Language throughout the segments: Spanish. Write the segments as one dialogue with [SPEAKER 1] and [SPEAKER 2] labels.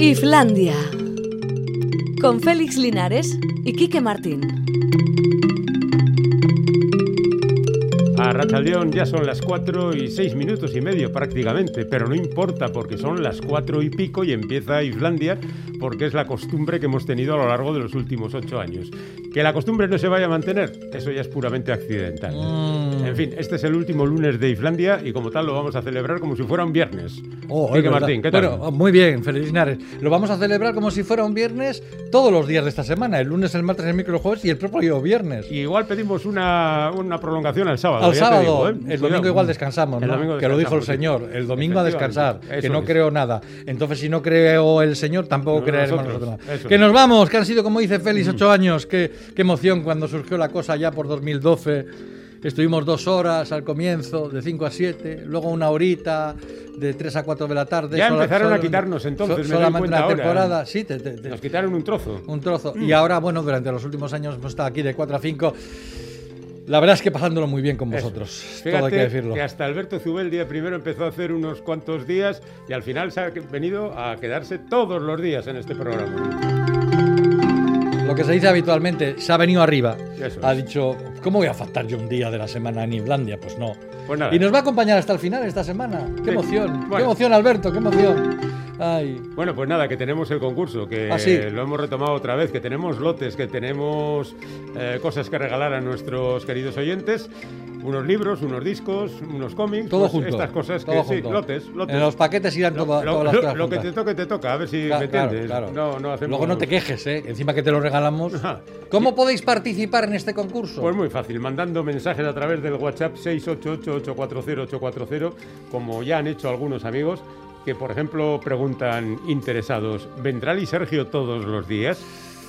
[SPEAKER 1] Islandia. Con Félix Linares y Quique Martín.
[SPEAKER 2] A Rachaldeón ya son las cuatro y seis minutos y medio prácticamente, pero no importa porque son las cuatro y pico y empieza Islandia porque es la costumbre que hemos tenido a lo largo de los últimos ocho años. Que la costumbre no se vaya a mantener, eso ya es puramente accidental.
[SPEAKER 3] Mm.
[SPEAKER 2] En fin, este es el último lunes de Islandia y como tal lo vamos a celebrar como si fuera un viernes.
[SPEAKER 3] Oh,
[SPEAKER 2] Quique. Martín, ¿qué tal?
[SPEAKER 3] Bueno, muy bien, Félix Linares. Lo vamos a celebrar como si fuera un viernes todos los días de esta semana. El lunes, el martes, el miércoles, el jueves y el propio viernes.
[SPEAKER 2] Y igual pedimos una, una prolongación al sábado.
[SPEAKER 3] Al
[SPEAKER 2] ya
[SPEAKER 3] sábado,
[SPEAKER 2] digo, ¿eh?
[SPEAKER 3] el
[SPEAKER 2] Cuidado.
[SPEAKER 3] domingo igual descansamos,
[SPEAKER 2] El
[SPEAKER 3] ¿no?
[SPEAKER 2] domingo
[SPEAKER 3] que lo dijo el
[SPEAKER 2] descansamos,
[SPEAKER 3] Señor. El domingo a descansar, que no
[SPEAKER 2] es.
[SPEAKER 3] creo nada. Entonces, si no creo el Señor, tampoco
[SPEAKER 2] No,
[SPEAKER 3] creeremos
[SPEAKER 2] nosotros,
[SPEAKER 3] nosotros. nada.
[SPEAKER 2] eso
[SPEAKER 3] Que nos vamos, que han sido, como dice Félix, ocho años. Qué, qué emoción cuando surgió la cosa ya por 2012. Estuvimos dos horas al comienzo, de 5 a 7, luego una horita, de 3 a 4 de la tarde.
[SPEAKER 2] Ya
[SPEAKER 3] sola-
[SPEAKER 2] empezaron a
[SPEAKER 3] sol-
[SPEAKER 2] quitarnos entonces,
[SPEAKER 3] so-
[SPEAKER 2] me
[SPEAKER 3] solamente
[SPEAKER 2] ahora.
[SPEAKER 3] temporada. Sí, te- te- te-
[SPEAKER 2] Nos quitaron un trozo.
[SPEAKER 3] un trozo.
[SPEAKER 2] Mm.
[SPEAKER 3] Y ahora, bueno, durante los últimos años hemos estado aquí de 4 a 5. La verdad es que pasándolo muy bien con vosotros.
[SPEAKER 2] Fíjate
[SPEAKER 3] todo hay que decirlo.
[SPEAKER 2] que hasta Alberto Zubel día primero empezó a hacer unos cuantos días y al final se ha venido a quedarse todos los días en este programa.
[SPEAKER 3] Lo que se dice habitualmente, se ha venido arriba.
[SPEAKER 2] Eso
[SPEAKER 3] ha
[SPEAKER 2] es.
[SPEAKER 3] dicho, ¿cómo voy a faltar yo un día de la semana en Islandia? Pues no.
[SPEAKER 2] Pues nada.
[SPEAKER 3] Y nos va a acompañar hasta el final esta semana. ¡Qué
[SPEAKER 2] Sí.
[SPEAKER 3] emoción! ¡Qué
[SPEAKER 2] Bueno.
[SPEAKER 3] emoción, Alberto! ¡Qué emoción! Ay.
[SPEAKER 2] Bueno, pues nada, que tenemos el concurso, que
[SPEAKER 3] Ah, sí.
[SPEAKER 2] lo hemos retomado otra vez, que tenemos lotes, que tenemos eh, cosas que regalar a nuestros queridos oyentes, unos libros, unos discos, unos cómics,
[SPEAKER 3] Todo
[SPEAKER 2] pues
[SPEAKER 3] junto.
[SPEAKER 2] estas cosas que sí, lotes, lotes.
[SPEAKER 3] En los paquetes irán
[SPEAKER 2] Lo-
[SPEAKER 3] toda-
[SPEAKER 2] lo,
[SPEAKER 3] todas las
[SPEAKER 2] lo-
[SPEAKER 3] cosas
[SPEAKER 2] lo que te toque, te toca, a ver si
[SPEAKER 3] Claro,
[SPEAKER 2] me entiendes.
[SPEAKER 3] claro, claro.
[SPEAKER 2] No, no hacemos...
[SPEAKER 3] Luego no te quejes, ¿eh? Encima que te lo regalamos. ¿Cómo podéis participar en este concurso?
[SPEAKER 2] Pues muy fácil, mandando mensajes a través del WhatsApp 688-840-840, como ya han hecho algunos amigos, que por ejemplo preguntan interesados, ¿vendrá y Sergio todos los días?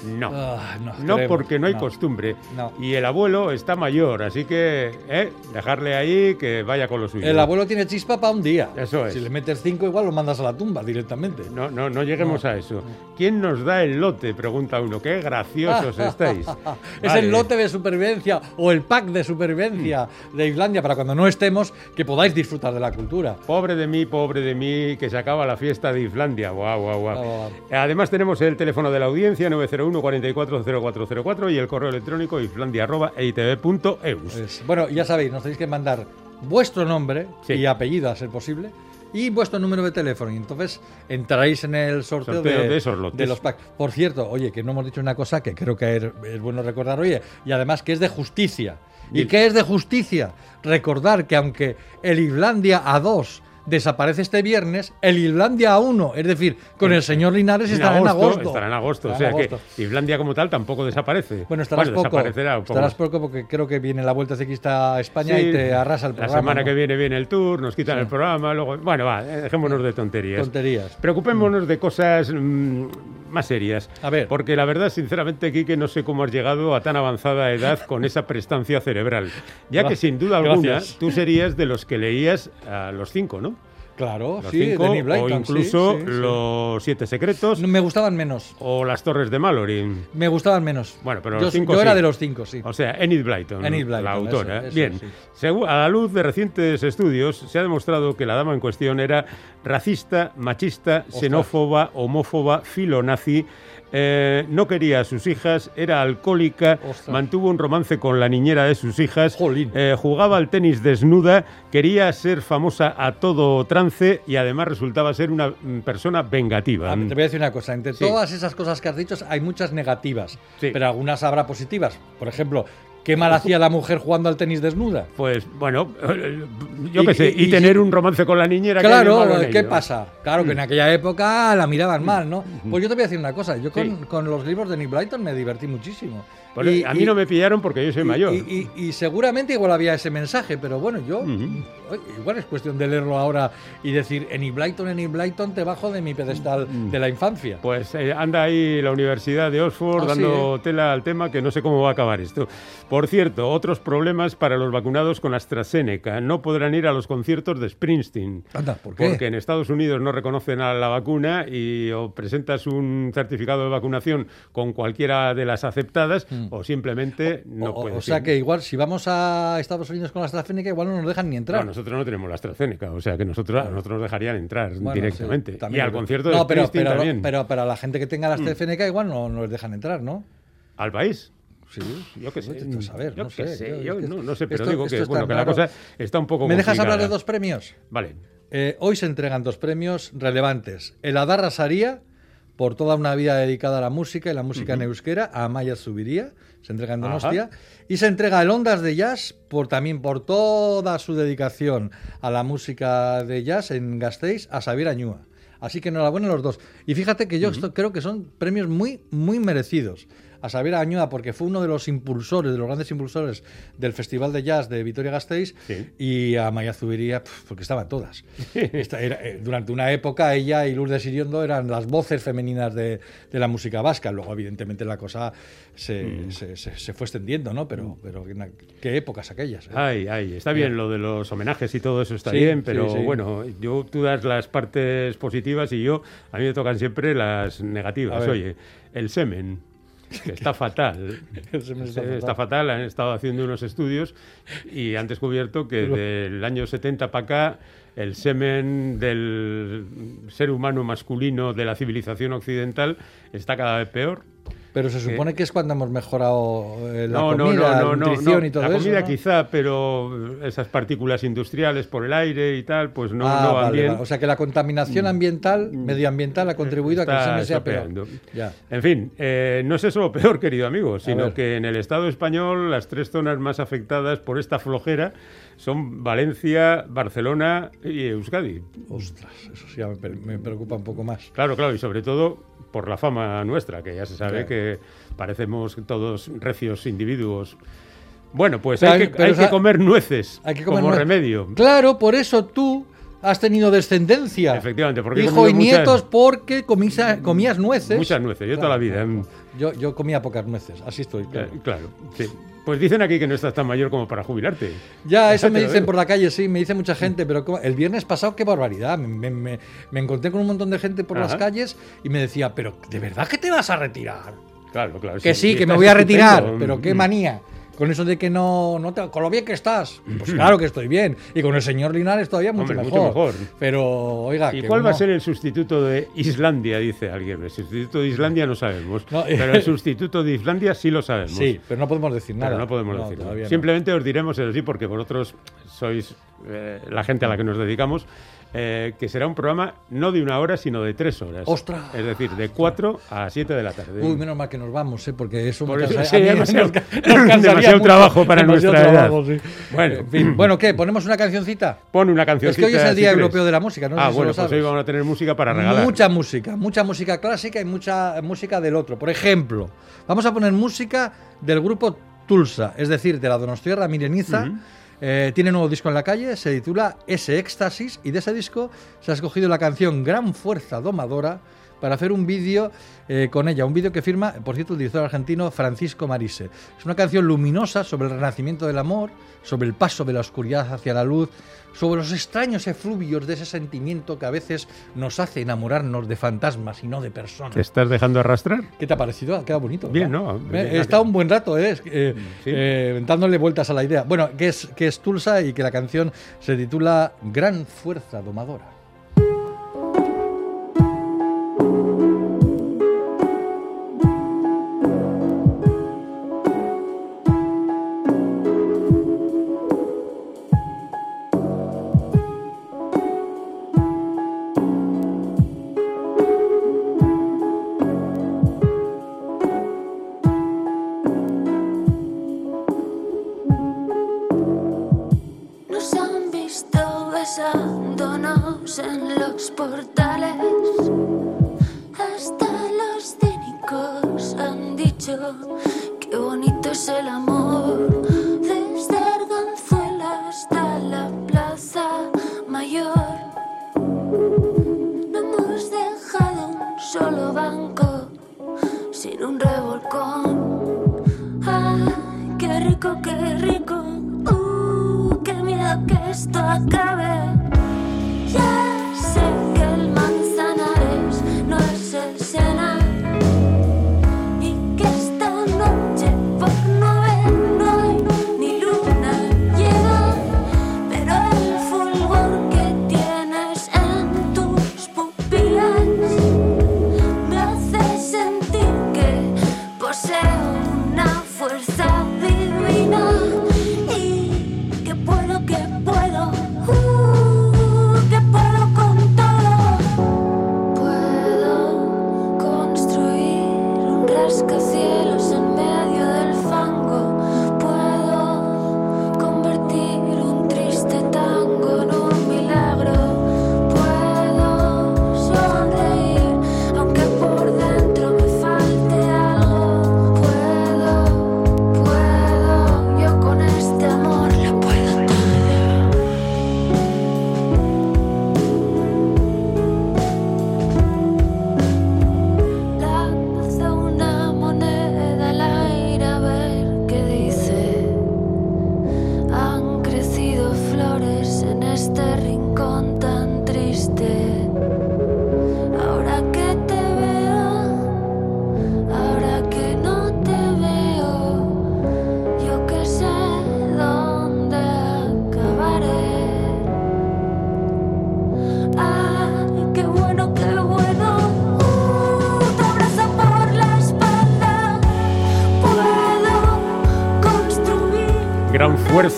[SPEAKER 2] No.
[SPEAKER 3] Ah, no,
[SPEAKER 2] No, porque no hay
[SPEAKER 3] no.
[SPEAKER 2] costumbre.
[SPEAKER 3] No.
[SPEAKER 2] Y el abuelo está mayor, así que ¿eh? dejarle ahí que vaya con lo suyo.
[SPEAKER 3] El abuelo tiene chispa para un día.
[SPEAKER 2] Eso es.
[SPEAKER 3] Si le metes cinco, igual lo mandas a la tumba directamente.
[SPEAKER 2] No, no, no lleguemos a eso. ¿Quién nos da el lote? Pregunta uno. Qué graciosos estáis.
[SPEAKER 3] Es
[SPEAKER 2] Vale.
[SPEAKER 3] el lote de supervivencia o el pack de supervivencia
[SPEAKER 2] Mm.
[SPEAKER 3] de Islandia para cuando no estemos, que podáis disfrutar de la cultura.
[SPEAKER 2] Pobre de mí, pobre de mí, que se acaba la fiesta de Islandia. Guau, guau, guau. Además tenemos el teléfono de la audiencia 901 440404 y el correo electrónico islandia@eitv.eus.
[SPEAKER 3] Pues, bueno, ya sabéis, nos tenéis que mandar vuestro nombre
[SPEAKER 2] Sí.
[SPEAKER 3] y apellido a ser posible y vuestro número de teléfono. Y entonces entraréis en el sorteo,
[SPEAKER 2] Sorteo
[SPEAKER 3] de,
[SPEAKER 2] de esos lotes.
[SPEAKER 3] de los packs. Por cierto, oye, que no hemos dicho una cosa que creo que es, es bueno recordar, oye, y además que es de justicia. ¿Y
[SPEAKER 2] Dil.
[SPEAKER 3] qué es de justicia? Recordar que aunque el Islandia A2 desaparece este viernes, el Islandia A1, es decir, con el señor Linares estará en agosto.
[SPEAKER 2] Estará en agosto.
[SPEAKER 3] Estará
[SPEAKER 2] o sea
[SPEAKER 3] agosto.
[SPEAKER 2] que Islandia como tal tampoco desaparece.
[SPEAKER 3] Bueno, estarás poco.
[SPEAKER 2] desaparecerá un poco
[SPEAKER 3] Estarás poco porque creo que viene la vuelta ciclista a España
[SPEAKER 2] Sí,
[SPEAKER 3] y te arrasa el
[SPEAKER 2] La
[SPEAKER 3] programa.
[SPEAKER 2] semana
[SPEAKER 3] ¿no?
[SPEAKER 2] que viene viene el tour, nos quitan
[SPEAKER 3] Sí.
[SPEAKER 2] el programa, luego... Bueno, va, dejémonos de tonterías.
[SPEAKER 3] Tonterías.
[SPEAKER 2] Preocupémonos de cosas mm, más serias.
[SPEAKER 3] A ver.
[SPEAKER 2] Porque la verdad, sinceramente, Quique, no sé cómo has llegado a tan avanzada edad con esa prestancia cerebral. Ya que sin duda alguna,
[SPEAKER 3] gracias.
[SPEAKER 2] tú serías de los que leías a los cinco, ¿no?
[SPEAKER 3] Claro,
[SPEAKER 2] Los
[SPEAKER 3] sí,
[SPEAKER 2] cinco, o
[SPEAKER 3] Blyton, sí,
[SPEAKER 2] incluso
[SPEAKER 3] sí, sí.
[SPEAKER 2] los siete secretos,
[SPEAKER 3] No, Me gustaban menos.
[SPEAKER 2] o las torres de Mallory.
[SPEAKER 3] Me gustaban menos.
[SPEAKER 2] Bueno, pero
[SPEAKER 3] yo,
[SPEAKER 2] los cinco
[SPEAKER 3] yo era de los cinco, sí.
[SPEAKER 2] O sea, Enid Blyton,
[SPEAKER 3] Enid Blyton,
[SPEAKER 2] la autora.
[SPEAKER 3] eso, eso,
[SPEAKER 2] Bien, a la luz de recientes estudios, se ha demostrado que la dama en cuestión era racista, machista, xenófoba, homófoba, filonazi. Eh, no quería a sus hijas, era alcohólica,
[SPEAKER 3] Ostras.
[SPEAKER 2] mantuvo un romance con la niñera de sus hijas, eh, jugaba al tenis desnuda, quería ser famosa a todo trance y además resultaba ser una mm, persona vengativa.
[SPEAKER 3] A ver, te voy a decir una cosa, entre
[SPEAKER 2] Sí.
[SPEAKER 3] todas esas cosas que has dicho hay muchas negativas,
[SPEAKER 2] Sí.
[SPEAKER 3] pero algunas habrá positivas. Por ejemplo, ¿qué mal hacía la mujer jugando al tenis desnuda?
[SPEAKER 2] Pues bueno, yo
[SPEAKER 3] Y-
[SPEAKER 2] qué sé,
[SPEAKER 3] y-
[SPEAKER 2] y, tener un romance con la niñera. ¿qué hay de
[SPEAKER 3] Claro,
[SPEAKER 2] en
[SPEAKER 3] ¿qué pasa? Claro que en aquella época la miraban mal, ¿no? Pues yo te voy a decir una cosa, yo con,
[SPEAKER 2] Sí.
[SPEAKER 3] con los libros de Nick Blyton me divertí muchísimo. Y-
[SPEAKER 2] a mí
[SPEAKER 3] y-
[SPEAKER 2] no me pillaron porque yo soy
[SPEAKER 3] y-
[SPEAKER 2] mayor.
[SPEAKER 3] Y, seguramente igual había ese mensaje, pero bueno, yo igual es cuestión de leerlo ahora y decir, en Blyton, en Blyton te bajo de mi pedestal de la infancia.
[SPEAKER 2] Pues eh, anda ahí la Universidad de Oxford
[SPEAKER 3] Ah, sí,
[SPEAKER 2] dando tela al tema que no sé cómo va a acabar esto. Por cierto, otros problemas para los vacunados con AstraZeneca. No podrán ir a los conciertos de Springsteen.
[SPEAKER 3] Anda, ¿por qué?
[SPEAKER 2] Porque en Estados Unidos no reconocen a la vacuna y o presentas un certificado de vacunación con cualquiera de las aceptadas o simplemente no
[SPEAKER 3] o,
[SPEAKER 2] puedes
[SPEAKER 3] o sea
[SPEAKER 2] ir.
[SPEAKER 3] que igual si vamos a Estados Unidos con la AstraZeneca igual no nos dejan ni entrar.
[SPEAKER 2] No, nosotros no tenemos la AstraZeneca, o sea que nosotros, a nosotros nos dejarían entrar
[SPEAKER 3] Bueno,
[SPEAKER 2] directamente.
[SPEAKER 3] sí,
[SPEAKER 2] y
[SPEAKER 3] también
[SPEAKER 2] al concierto de
[SPEAKER 3] pero, pero,
[SPEAKER 2] también.
[SPEAKER 3] pero para la gente que tenga la AstraZeneca igual no, no les dejan entrar, ¿no?
[SPEAKER 2] ¿Al país?
[SPEAKER 3] Sí,
[SPEAKER 2] Yo qué sé.
[SPEAKER 3] Saber,
[SPEAKER 2] yo
[SPEAKER 3] no
[SPEAKER 2] qué
[SPEAKER 3] sé,
[SPEAKER 2] sé,
[SPEAKER 3] yo-
[SPEAKER 2] no, no sé, pero
[SPEAKER 3] esto-
[SPEAKER 2] digo que, bueno, que la
[SPEAKER 3] raro.
[SPEAKER 2] cosa está un poco
[SPEAKER 3] ¿Me dejas hablar de dos premios?
[SPEAKER 2] Vale.
[SPEAKER 3] Eh, hoy se entregan dos premios relevantes. El Adarra Saría, por toda una vida dedicada a la música y la música en euskera, a Amaya Zubiría, se entrega en
[SPEAKER 2] Ajá.
[SPEAKER 3] Donostia. Y se entrega el Ondas de Jazz, por, también por toda su dedicación a la música de jazz en Gasteiz, a Xavier Añúa. Así que enhorabuena a los dos. Y fíjate que yo esto creo que son premios muy, muy merecidos. A Xavier Añúa, porque fue uno de los impulsores, de los grandes impulsores del Festival de Jazz de Vitoria-Gasteiz,
[SPEAKER 2] Sí.
[SPEAKER 3] y a Maya Zubiría, porque estaban todas. Esta era, eh, durante una época ella y Lourdes Iriondo eran las voces femeninas de, de la música vasca. Luego, evidentemente, la cosa se,
[SPEAKER 2] Mm.
[SPEAKER 3] se- se- se fue extendiendo, ¿no? Pero, pero en aqu- qué épocas aquellas. ¿eh?
[SPEAKER 2] Ay, ay, está bien lo de los homenajes y todo eso está
[SPEAKER 3] Sí,
[SPEAKER 2] bien, pero
[SPEAKER 3] sí.
[SPEAKER 2] bueno, yo tú das las partes positivas y yo a mí me tocan siempre las negativas. Oye, el semen que está fatal.
[SPEAKER 3] Está fatal.
[SPEAKER 2] está fatal, han estado haciendo unos estudios y han descubierto que
[SPEAKER 3] Pero-
[SPEAKER 2] del año 70 para acá el semen del ser humano masculino de la civilización occidental está cada vez peor.
[SPEAKER 3] Pero se supone que es cuando hemos mejorado eh, la
[SPEAKER 2] no,
[SPEAKER 3] comida,
[SPEAKER 2] no, no,
[SPEAKER 3] la nutrición y todo
[SPEAKER 2] La
[SPEAKER 3] eso.
[SPEAKER 2] comida
[SPEAKER 3] ¿no?
[SPEAKER 2] quizá, pero esas partículas industriales por el aire y tal, pues no,
[SPEAKER 3] Ah,
[SPEAKER 2] no van
[SPEAKER 3] vale,
[SPEAKER 2] bien.
[SPEAKER 3] vale. O sea que la contaminación ambiental, medioambiental, ha contribuido a que el semen sea peor. Ya.
[SPEAKER 2] En fin, eh, no es eso lo peor, querido amigo, sino que en el Estado español las tres zonas más afectadas por esta flojera son Valencia, Barcelona y Euskadi.
[SPEAKER 3] Ostras, eso sí me, pre- me preocupa un poco más.
[SPEAKER 2] Claro, claro, y sobre todo por la fama nuestra, que ya se sabe
[SPEAKER 3] Claro.
[SPEAKER 2] que parecemos todos recios individuos. Bueno, pues
[SPEAKER 3] Claro,
[SPEAKER 2] hay, que, comer nueces
[SPEAKER 3] Hay que comer
[SPEAKER 2] como remedio.
[SPEAKER 3] Claro, por eso tú has tenido descendencia.
[SPEAKER 2] Efectivamente, porque
[SPEAKER 3] Hijo y
[SPEAKER 2] muchas-
[SPEAKER 3] nietos porque comisa- comías nueces.
[SPEAKER 2] Muchas nueces, yo toda la vida.
[SPEAKER 3] Yo, yo comía pocas nueces, así estoy. claro.
[SPEAKER 2] eh, Claro, sí. Pues dicen aquí que no estás tan mayor como para jubilarte.
[SPEAKER 3] Ya, eso me dicen por la calle, sí, me dice mucha gente, pero ¿cómo? el viernes pasado, qué barbaridad. Me, me- me- encontré con un montón de gente por las calles y me decía, pero ¿de verdad que te vas a retirar?
[SPEAKER 2] Claro, claro.
[SPEAKER 3] Que sí, que me voy a retirar, pero qué manía. Con eso de que no, no te, con lo bien que estás. Pues claro que estoy bien. Y con el señor Linares todavía mucho,
[SPEAKER 2] Hombre,
[SPEAKER 3] mejor.
[SPEAKER 2] mucho mejor.
[SPEAKER 3] Pero, oiga,
[SPEAKER 2] ¿Y
[SPEAKER 3] que
[SPEAKER 2] cuál va a ser el sustituto de Islandia? Dice alguien. El sustituto de Islandia no sabemos.
[SPEAKER 3] No,
[SPEAKER 2] pero el sustituto de Islandia sí lo sabemos.
[SPEAKER 3] Sí, pero no podemos decir
[SPEAKER 2] Pero
[SPEAKER 3] nada.
[SPEAKER 2] no podemos decir nada. Simplemente os diremos eso sí, porque vosotros sois eh, la gente a la que nos dedicamos, eh, que será un programa no de una hora, sino de tres horas.
[SPEAKER 3] ¡Ostras!
[SPEAKER 2] Es decir, de cuatro a siete de la tarde.
[SPEAKER 3] Uy, menos mal que nos vamos, ¿eh? porque eso
[SPEAKER 2] Por
[SPEAKER 3] me
[SPEAKER 2] eso,
[SPEAKER 3] cansa-
[SPEAKER 2] sí, demasiado-
[SPEAKER 3] nos
[SPEAKER 2] demasiado
[SPEAKER 3] mucho.
[SPEAKER 2] trabajo para nuestra edad.
[SPEAKER 3] trabajo, sí.
[SPEAKER 2] Bueno.
[SPEAKER 3] En fin, bueno, ¿qué? ¿Ponemos una cancioncita?
[SPEAKER 2] Pon una canción.
[SPEAKER 3] Es que hoy es el Día Europeo de la Música, no sé
[SPEAKER 2] ah,
[SPEAKER 3] si
[SPEAKER 2] bueno,
[SPEAKER 3] lo
[SPEAKER 2] pues hoy vamos a tener música para regalar.
[SPEAKER 3] Mucha música, mucha música clásica y mucha música del otro. Por ejemplo, vamos a poner música del grupo Tulsa, es decir, de la Donostierra Mireniza.
[SPEAKER 2] Ujú.
[SPEAKER 3] Eh, tiene nuevo disco en la calle, se titula Ese Éxtasis y de ese disco se ha escogido la canción Gran Fuerza Domadora para hacer un vídeo eh, con ella, un vídeo que firma, por cierto, el director argentino Francisco Marise. Es una canción luminosa sobre el renacimiento del amor, sobre el paso de la oscuridad hacia la luz, sobre los extraños efluvios de ese sentimiento que a veces nos hace enamorarnos de fantasmas y no de personas.
[SPEAKER 2] ¿Te estás dejando arrastrar?
[SPEAKER 3] ¿Qué te ha parecido? Ha quedado bonito.
[SPEAKER 2] Bien,
[SPEAKER 3] ¿verdad?
[SPEAKER 2] ¿no?
[SPEAKER 3] Eh,
[SPEAKER 2] Bien,
[SPEAKER 3] He estado un buen rato, ¿eh? Eh,
[SPEAKER 2] Sí.
[SPEAKER 3] eh, dándole vueltas a la idea. Bueno, que es, que es Tulsa y que la canción se titula Gran Fuerza Domadora.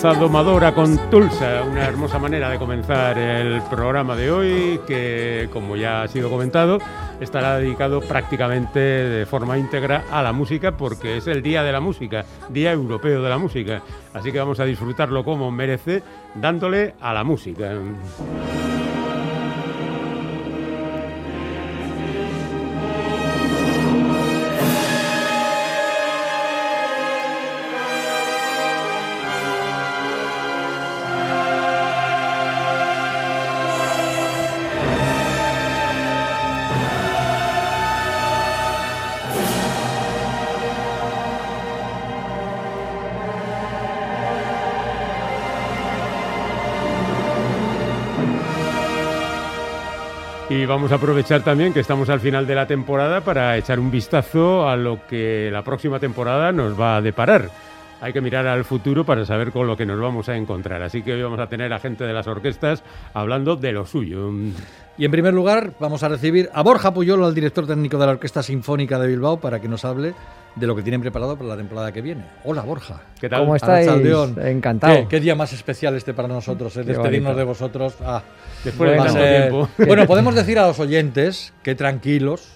[SPEAKER 2] Fuerza domadora con Tulsa, una hermosa manera de comenzar el programa de hoy que, como ya ha sido comentado, estará dedicado prácticamente de forma íntegra a la música porque es el Día de la Música, Día Europeo de la Música. Así que vamos a disfrutarlo como merece, dándole a la música. Y vamos a aprovechar también que estamos al final de la temporada para echar un vistazo a lo que la próxima temporada nos va a deparar. Hay que mirar al futuro para saber con lo que nos vamos a encontrar. Así que hoy vamos a tener a gente de las orquestas hablando de lo suyo.
[SPEAKER 3] Y en primer lugar vamos a recibir a Borja Puyolo, al director técnico de la Orquesta Sinfónica de Bilbao, para que nos hable de lo que tienen preparado para la temporada que viene. Hola Borja.
[SPEAKER 2] ¿Qué tal?
[SPEAKER 4] ¿Cómo estáis? Encantado.
[SPEAKER 3] ¿Qué, qué día más especial este para nosotros, eh, despedirnos de vosotros. Ah,
[SPEAKER 2] Después de tanto
[SPEAKER 3] ser-
[SPEAKER 2] tiempo.
[SPEAKER 3] Bueno, podemos decir a los oyentes que tranquilos,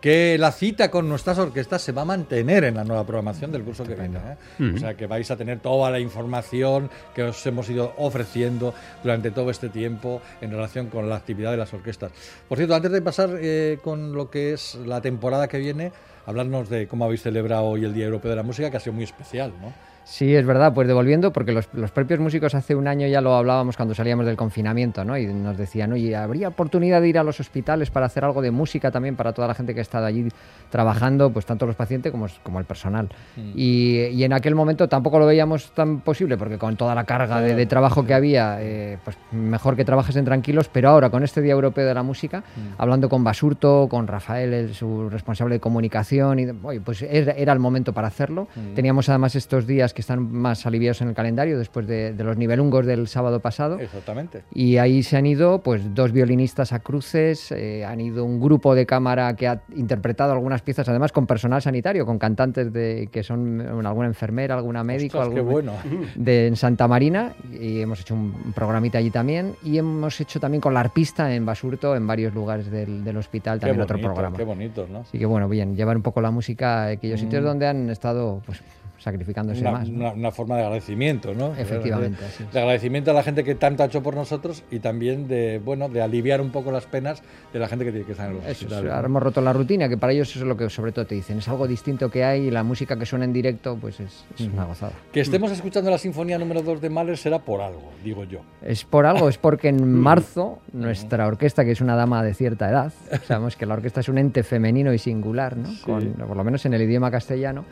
[SPEAKER 3] que la cita con nuestras orquestas se va a mantener en la nueva programación del curso que viene. ¿eh? O sea, que vais a tener toda la información que os hemos ido ofreciendo durante todo este tiempo en relación con la actividad de las orquestas. Por cierto, antes de pasar eh, con lo que es la temporada que viene, hablarnos de cómo habéis celebrado hoy el Día Europeo de la Música, que ha sido muy especial, ¿no?
[SPEAKER 4] Sí, es verdad, pues devolviendo, porque los, los propios músicos hace un año ya lo hablábamos cuando salíamos del confinamiento, ¿no? Y nos decían, oye, ¿habría oportunidad de ir a los hospitales para hacer algo de música también para toda la gente que ha estado allí trabajando, pues tanto los pacientes como, como el personal? Y, y en aquel momento tampoco lo veíamos tan posible, porque con toda la carga de, de trabajo que había, eh, pues mejor que trabajes en tranquilos, pero ahora con este Día Europeo de la Música, hablando con Basurto, con Rafael, el- su responsable de comunicación, y oye, pues era, era el momento para hacerlo. Teníamos además estos días que están más aliviados en el calendario después de, de los nivelungos del sábado pasado.
[SPEAKER 3] Exactamente.
[SPEAKER 4] Y ahí se han ido pues dos violinistas a cruces, eh, han ido un grupo de cámara que ha interpretado algunas piezas, además con personal sanitario, con cantantes de que son alguna enfermera, alguna médico,
[SPEAKER 3] Ostras,
[SPEAKER 4] algún-
[SPEAKER 3] bueno.
[SPEAKER 4] de en Santa Marina y hemos hecho un programita allí también y hemos hecho también con la arpista en Basurto en varios lugares del, del hospital
[SPEAKER 3] Qué
[SPEAKER 4] también otro programa.
[SPEAKER 3] Qué bonito, ¿no?
[SPEAKER 4] Así que bueno, bien, llevar un poco la música a aquellos sitios donde han estado pues sacrificándose.
[SPEAKER 3] Una,
[SPEAKER 4] más. ¿no?
[SPEAKER 3] una- una forma de agradecimiento, ¿no?
[SPEAKER 4] Efectivamente,
[SPEAKER 3] De,
[SPEAKER 4] es.
[SPEAKER 3] de agradecimiento a la gente que tanto ha hecho por nosotros y también de, bueno, de aliviar un poco las penas de la gente que tiene que estar en los hospitales,
[SPEAKER 4] ahora
[SPEAKER 3] ¿no?
[SPEAKER 4] hemos roto la rutina, que para ellos eso es lo que sobre todo te dicen. Es algo distinto que hay y la música que suena en directo pues es, es una gozada.
[SPEAKER 3] Que estemos escuchando la sinfonía número 2 de Mahler será por algo, digo yo.
[SPEAKER 4] Es por algo, es porque en marzo nuestra orquesta, que es una dama de cierta edad, sabemos que la orquesta es un ente femenino y singular, ¿no? Con- por lo menos en el idioma castellano,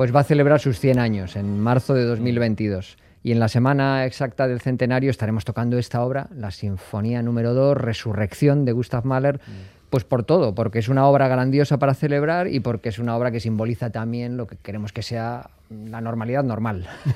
[SPEAKER 4] pues va a celebrar sus 100 años en marzo de 2022. Y en la semana exacta del centenario estaremos tocando esta obra, la Sinfonía número 2, Resurrección de Gustav Mahler, pues por todo, porque es una obra grandiosa para celebrar y porque es una obra que simboliza también lo que queremos que sea la normalidad normal.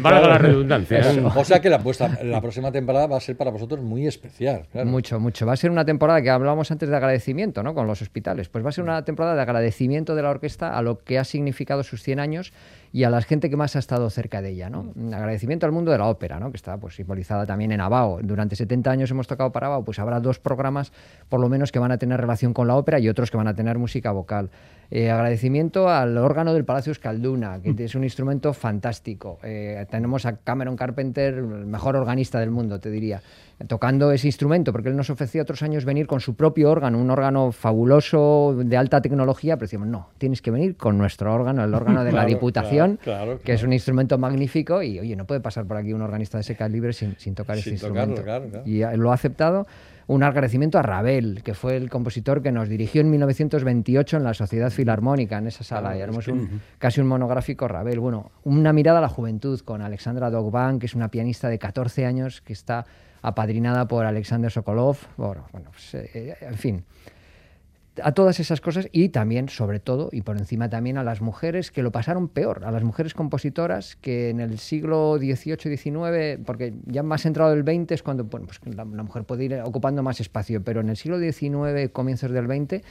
[SPEAKER 2] Valga la redundancia.
[SPEAKER 3] O sea que la, vuestra- la próxima temporada va a ser para vosotros muy especial. claro.
[SPEAKER 4] Mucho, mucho. Va a ser una temporada que hablábamos antes de agradecimiento, ¿no? Con los hospitales. Pues va a ser una temporada de agradecimiento de la orquesta a lo que ha significado sus 100 años y a la gente que más ha estado cerca de ella, ¿no? Un agradecimiento al mundo de la ópera, ¿no? Que está pues simbolizada también en Abao. Durante 70 años hemos tocado para Abao, pues habrá dos programas por lo menos que van a tener relación con la ópera y otros que van a tener música vocal. Eh, agradecimiento al órgano del Palacio Escalduna, que es un instrumento fantástico. Eh, tenemos a Cameron Carpenter, el mejor organista del mundo, te diría, tocando ese instrumento, porque él nos ofrecía otros años venir con su propio órgano, un órgano fabuloso, de alta tecnología, pero decíamos, no, tienes que venir con nuestro órgano, el órgano de la
[SPEAKER 3] Claro,
[SPEAKER 4] Diputación,
[SPEAKER 3] claro, claro,
[SPEAKER 4] que es un instrumento magnífico y, oye, no puede pasar por aquí un organista de ese calibre sin, sin tocar
[SPEAKER 3] Sin
[SPEAKER 4] ese
[SPEAKER 3] tocarlo,
[SPEAKER 4] instrumento. Y eh, lo ha aceptado. Un agradecimiento a Ravel, que fue el compositor que nos dirigió en 1928 en la Sociedad Filarmónica, en esa sala. y haremos un, casi un monográfico Ravel. Bueno, una mirada a la juventud con Alexandra Dogban, que es una pianista de 14 años que está apadrinada por Alexander Sokolov. Bueno, bueno, pues, eh, en fin a todas esas cosas y también, sobre todo, y por encima también a las mujeres que lo pasaron peor, a las mujeres compositoras que en el siglo XVIII, XIX, porque ya más entrado el XX es cuando bueno, pues la, la mujer puede ir ocupando más espacio, pero en el siglo XIX, comienzos del XX,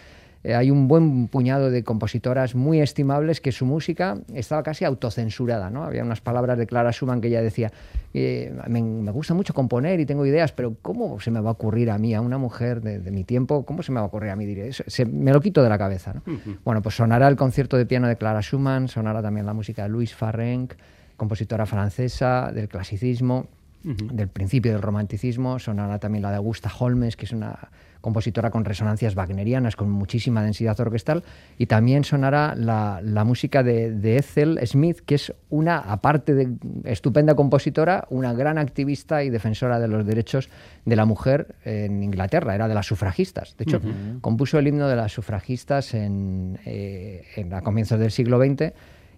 [SPEAKER 4] hay un buen puñado de compositoras muy estimables que su música estaba casi autocensurada. ¿no? Había unas palabras de Clara Schumann que ella decía, eh, me, me gusta mucho componer y tengo ideas, pero ¿cómo se me va a ocurrir a mí, a una mujer de, de mi tiempo, cómo se me va a ocurrir a mí? Diré, eso, se- me lo quito de la cabeza. ¿no? Bueno, pues sonará el concierto de piano de Clara Schumann, sonará también la música de Louise Farrenc, compositora francesa del clasicismo, del principio del romanticismo, sonará también la de Augusta Holmes, que es una compositora con resonancias wagnerianas, con muchísima densidad orquestal, y también sonará la, la música de, de Ethel Smith, que es una, aparte de estupenda compositora, una gran activista y defensora de los derechos de la mujer en Inglaterra, era de las sufragistas. De hecho, compuso el himno de las sufragistas en, eh, en a comienzos del siglo XX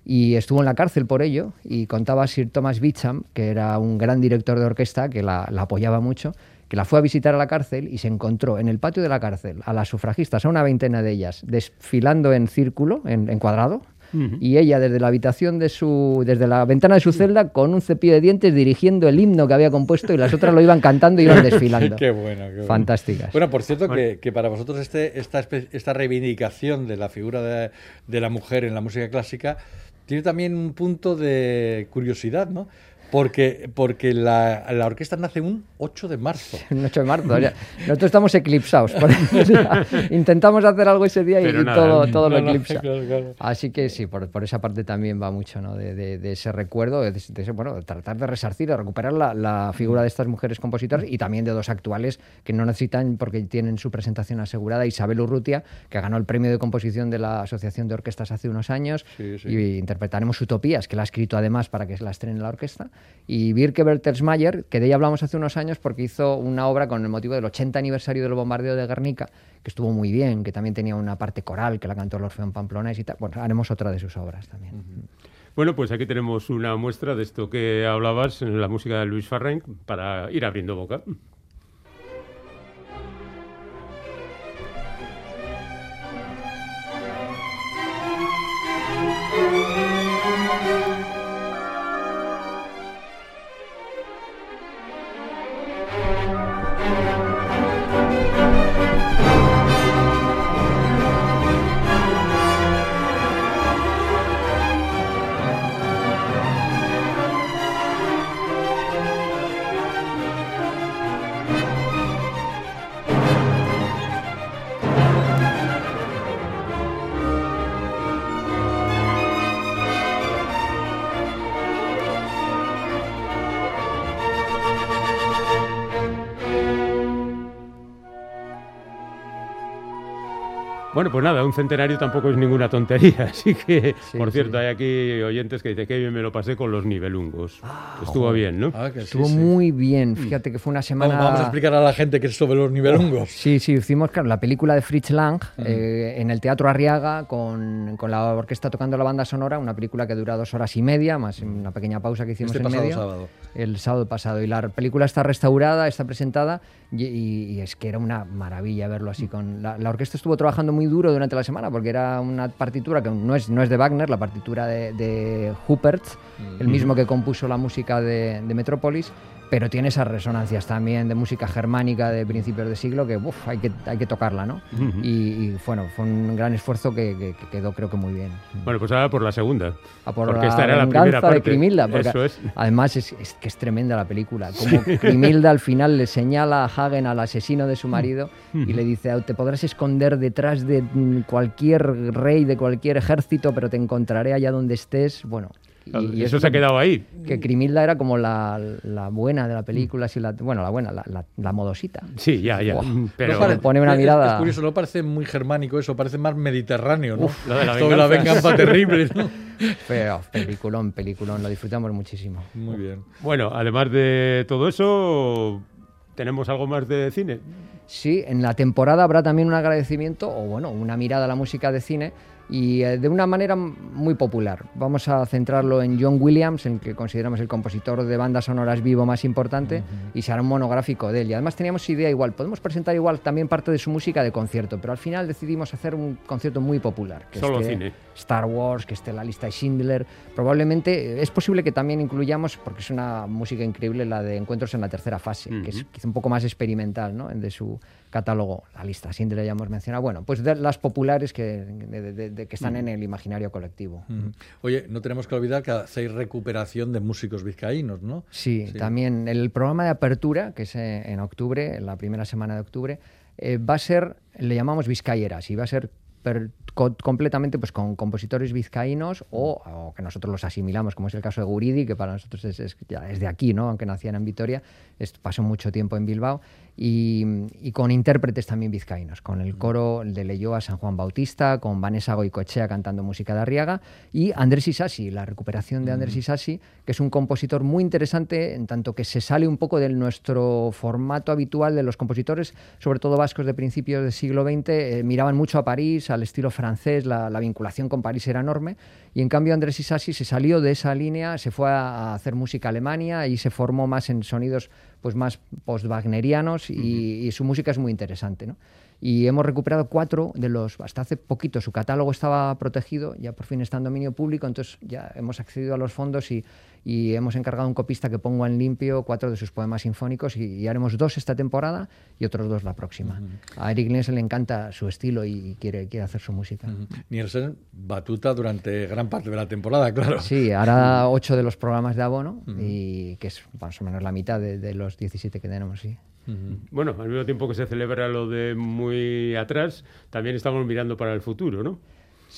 [SPEAKER 4] y estuvo en la cárcel por ello y contaba Sir Thomas Beecham, que era un gran director de orquesta que la, la apoyaba mucho, que la fue a visitar a la cárcel y se encontró en el patio de la cárcel a las sufragistas, a una veintena de ellas, desfilando en círculo, en, en cuadrado, y ella desde la habitación de su, desde la ventana de su celda con un cepillo de dientes dirigiendo el himno que había compuesto y las otras lo iban cantando y iban desfilando.
[SPEAKER 3] Qué bueno, qué bueno.
[SPEAKER 4] Fantásticas.
[SPEAKER 3] Bueno, por cierto, que, que para vosotros este, esta, esta reivindicación de la figura de, de la mujer en la música clásica tiene también un punto de curiosidad, ¿no? Porque, porque la, la orquesta nace un 8 de marzo.
[SPEAKER 4] Un 8 de marzo. o sea, nosotros estamos eclipsados. intentamos hacer algo ese día y,
[SPEAKER 2] Pero
[SPEAKER 4] y
[SPEAKER 2] nada,
[SPEAKER 4] todo, todo lo
[SPEAKER 3] No, no,
[SPEAKER 4] eclipsa.
[SPEAKER 3] claro, claro.
[SPEAKER 4] Así que sí, por, por esa parte también va mucho ¿no? de, de- de ese recuerdo, de, de ese, bueno, tratar de resarcir, de recuperar la, la figura de estas mujeres compositoras y también de dos actuales que no necesitan porque tienen su presentación asegurada. Isabel Urrutia, que ganó el premio de composición de la Asociación de Orquestas hace unos años,
[SPEAKER 3] Sí, sí.
[SPEAKER 4] y interpretaremos Utopías, que la ha escrito además para que se la estrene la orquesta, y Birke Bertelsmayer, que de ella hablamos hace unos años porque hizo una obra con el motivo del 80 aniversario del bombardeo de Guernica, que estuvo muy bien, que también tenía una parte coral, que la cantó el Orfeón Pamplonés y tal. Bueno, haremos otra de sus obras también.
[SPEAKER 2] Bueno, pues aquí tenemos una muestra de esto que hablabas en la música de Luis Farrenc para ir abriendo boca. Bueno, pues nada, un centenario tampoco es ninguna tontería, así que,
[SPEAKER 4] Sí,
[SPEAKER 2] por
[SPEAKER 4] sí.
[SPEAKER 2] cierto, hay aquí oyentes que dicen que bien me lo pasé con los nivelungos. Estuvo bien, ¿no?
[SPEAKER 3] Ah, que sí,
[SPEAKER 4] Estuvo
[SPEAKER 3] sí.
[SPEAKER 4] muy bien, fíjate que fue una semana...
[SPEAKER 3] Vamos, vamos a explicar a la gente qué es sobre los nivelungos.
[SPEAKER 4] Sí, sí, hicimos claro, la película de Fritz Lang eh, en el Teatro Arriaga con, con la orquesta tocando la banda sonora, una película que dura dos horas y media, más una pequeña pausa que hicimos
[SPEAKER 3] Este
[SPEAKER 4] en
[SPEAKER 3] pasado
[SPEAKER 4] medio.
[SPEAKER 3] sábado.
[SPEAKER 4] El sábado pasado. Y la película está restaurada, está presentada y, y- y es que era una maravilla verlo así. con La, la orquesta estuvo trabajando muy duro durante la semana porque era una partitura que no es, no es de Wagner, la partitura de, de Huppert, el mismo que compuso la música de, de Metrópolis. Pero tiene esas resonancias también de música germánica de principios de siglo que uf, hay, que hay que tocarla, ¿no? y, y, bueno, fue un gran esfuerzo que, que- que quedó creo que muy bien.
[SPEAKER 2] Bueno, pues ahora por la segunda.
[SPEAKER 4] A por
[SPEAKER 2] porque
[SPEAKER 4] la
[SPEAKER 2] esta era la primera parte.
[SPEAKER 4] de Crimilda.
[SPEAKER 2] Eso es.
[SPEAKER 4] Además, es, es que es tremenda la película. Como Crimilda al final le señala a Hagen al asesino de su marido y le dice: Te podrás esconder detrás de cualquier rey, de cualquier ejército, pero te encontraré allá donde estés. Bueno.
[SPEAKER 2] Y,
[SPEAKER 4] es
[SPEAKER 2] eso se ha quedado ahí.
[SPEAKER 4] Que Crimilda era como la, la buena de la película, así la, bueno, la buena, la, la- la modosita.
[SPEAKER 2] Sí, ya, ya.
[SPEAKER 4] Buah.
[SPEAKER 2] Pero
[SPEAKER 3] No pare-
[SPEAKER 4] pone una mirada-
[SPEAKER 3] Es curioso, no parece muy germánico eso, parece más mediterráneo, ¿no?
[SPEAKER 2] de la
[SPEAKER 3] Esto la
[SPEAKER 2] venganza.
[SPEAKER 3] venganza terrible, ¿no?
[SPEAKER 4] Pero peliculón, peliculón, lo disfrutamos muchísimo.
[SPEAKER 3] Muy bien.
[SPEAKER 2] bueno, además de todo eso, ¿tenemos algo más de cine?
[SPEAKER 4] Sí, en la temporada habrá también un agradecimiento o bueno, una mirada a la música de cine y eh, de una manera muy popular. Vamos a centrarlo en John Williams, en que consideramos el compositor de bandas sonoras vivo más importante, y se hará un monográfico de él. Y además teníamos idea igual, podemos presentar igual también parte de su música de concierto, pero al final decidimos hacer un concierto muy popular. Que
[SPEAKER 2] Solo
[SPEAKER 4] esté
[SPEAKER 2] cine.
[SPEAKER 4] Star Wars, que esté la lista de Schindler. Probablemente eh, es posible que también incluyamos, porque es una música increíble, la de Encuentros en la tercera fase, que es quizá un poco más experimental ¿no? de su catálogo. La lista Schindler ya hemos mencionado. Bueno, pues de las populares que, de- de- de- que están en el imaginario colectivo.
[SPEAKER 3] Oye, no tenemos que olvidar que hacéis recuperación de músicos vizcaínos, ¿no?
[SPEAKER 4] Sí, también el programa de apertura, que es eh, en octubre, en la primera semana de octubre, eh, va a ser, le llamamos Vizcayeras, y va a ser per- co- completamente pues, con compositores vizcaínos o, o que nosotros los asimilamos, como es el caso de Guridi, que para nosotros es, es- ya es de aquí, ¿no? aunque nacían en Vitoria, es- pasó mucho tiempo en Bilbao, y, y con intérpretes también vizcaínos, con el coro de Leyoa San Juan Bautista, con Vanessa Goicochea cantando música de Arriaga, y Andrés Isasi, la recuperación de Andrés Isasi, que es un compositor muy interesante, en tanto que se sale un poco de nuestro formato habitual de los compositores, sobre todo vascos de principios del siglo XX, eh, miraban mucho a París, al estilo francés, la, la vinculación con París era enorme, y en cambio Andrés Isasi se salió de esa línea, se fue a, a hacer música a Alemania y se formó más en sonidos pues más post-wagnerianos y, y su música es muy interesante, ¿no? Y hemos recuperado cuatro de los, hasta hace poquito su catálogo estaba protegido, ya por fin está en dominio público, entonces ya hemos accedido a los fondos y, y hemos encargado a un copista que ponga en limpio cuatro de sus poemas sinfónicos y, y haremos dos esta temporada y otros dos la próxima. A Eric Nielsen le encanta su estilo y quiere, quiere hacer su música.
[SPEAKER 3] Nielsen batuta durante gran parte de la temporada, claro.
[SPEAKER 4] Sí, hará ocho de los programas de abono y que es más o menos la mitad de, de los 17 que tenemos, sí.
[SPEAKER 2] Bueno, al mismo tiempo que se celebra lo de muy atrás, también estamos mirando para el futuro, ¿no?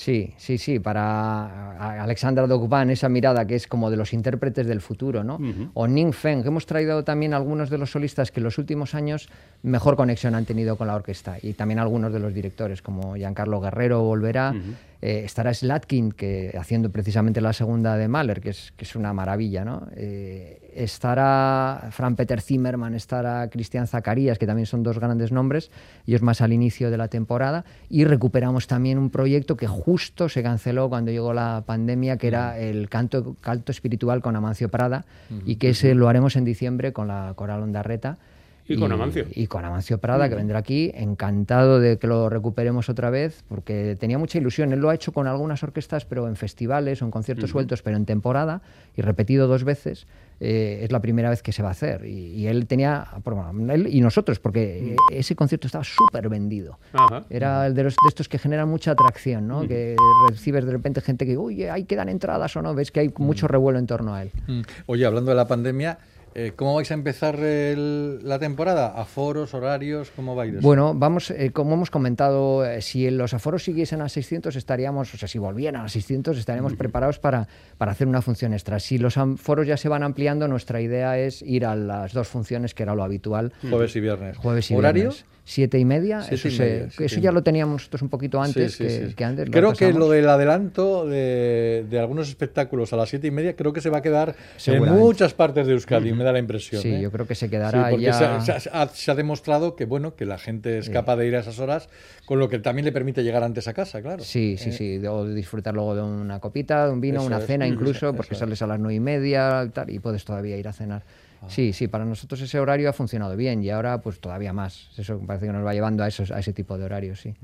[SPEAKER 4] Sí, sí, sí, para Alexandra Dogban, esa mirada que es como de los intérpretes del futuro, ¿no? O Ning Feng, que hemos traído también algunos de los solistas que en los últimos años mejor conexión han tenido con la orquesta y también algunos de los directores, como Giancarlo Guerrero volverá, eh, estará Slatkin, que haciendo precisamente la segunda de Mahler, que es, que es una maravilla, ¿no? Eh, estará Fran Peter Zimmerman, estará Cristian Zacarías, que también son dos grandes nombres, ellos más al inicio de la temporada, y recuperamos también un proyecto que justo se canceló cuando llegó la pandemia, que era el canto, canto espiritual con Amancio Prada, y que ese lo haremos en diciembre con la Coral Ondarreta.
[SPEAKER 2] Y con Amancio.
[SPEAKER 4] Y con Amancio Prada, que vendrá aquí, encantado de que lo recuperemos otra vez, porque tenía mucha ilusión. Él lo ha hecho con algunas orquestas, pero en festivales o en conciertos sueltos, pero en temporada, y repetido dos veces. eh, es la primera vez que se va a hacer. Y, y él tenía, bueno, él y nosotros, porque eh, ese concierto estaba súper vendido.
[SPEAKER 2] Ajá.
[SPEAKER 4] Era el de, los, de estos que generan mucha atracción, ¿no? Que recibes de repente gente que, oye, ahí quedan entradas o no, ves que hay mucho revuelo en torno a él.
[SPEAKER 3] Mm. Oye, hablando de la pandemia, eh, ¿cómo vais a empezar el- la temporada? ¿Aforos, horarios? ¿Cómo va a ir eso?
[SPEAKER 4] Bueno, vamos, eh, como hemos comentado, eh, si los aforos siguiesen a 600 estaríamos, o sea, si volvieran a 600 estaríamos preparados para, para hacer una función extra. Si los aforos ya se van ampliando, nuestra idea es ir a las dos funciones, que era lo habitual,
[SPEAKER 3] Jueves y viernes.
[SPEAKER 4] jueves y
[SPEAKER 3] ¿Horario?
[SPEAKER 4] viernes. Siete y media,
[SPEAKER 3] Siete
[SPEAKER 4] eso,
[SPEAKER 3] y media,
[SPEAKER 4] ya lo teníamos nosotros un poquito antes,
[SPEAKER 3] Sí, sí,
[SPEAKER 4] que,
[SPEAKER 3] sí.
[SPEAKER 4] que antes. lo
[SPEAKER 3] Creo que lo del adelanto de, de algunos espectáculos a las siete y media creo que se va a quedar en muchas partes de Euskadi, me da la impresión.
[SPEAKER 4] Sí,
[SPEAKER 3] ¿eh?
[SPEAKER 4] yo creo que se
[SPEAKER 3] Sí,
[SPEAKER 4] quedará
[SPEAKER 3] porque
[SPEAKER 4] ya...
[SPEAKER 3] se, ha- se ha, se ha demostrado que bueno que la gente es capaz de ir a esas horas, con lo que también le permite llegar antes a casa, claro.
[SPEAKER 4] Sí, sí, sí. de- O disfrutar luego de una copita, de un vino,
[SPEAKER 3] Eso
[SPEAKER 4] una
[SPEAKER 3] es,
[SPEAKER 4] cena incluso, porque sales a las nueve y media tal, y puedes todavía ir a cenar. Sí, sí, para nosotros ese horario ha funcionado bien y ahora pues todavía más. Eso parece que nos va llevando a, esos, a ese tipo de horarios, sí.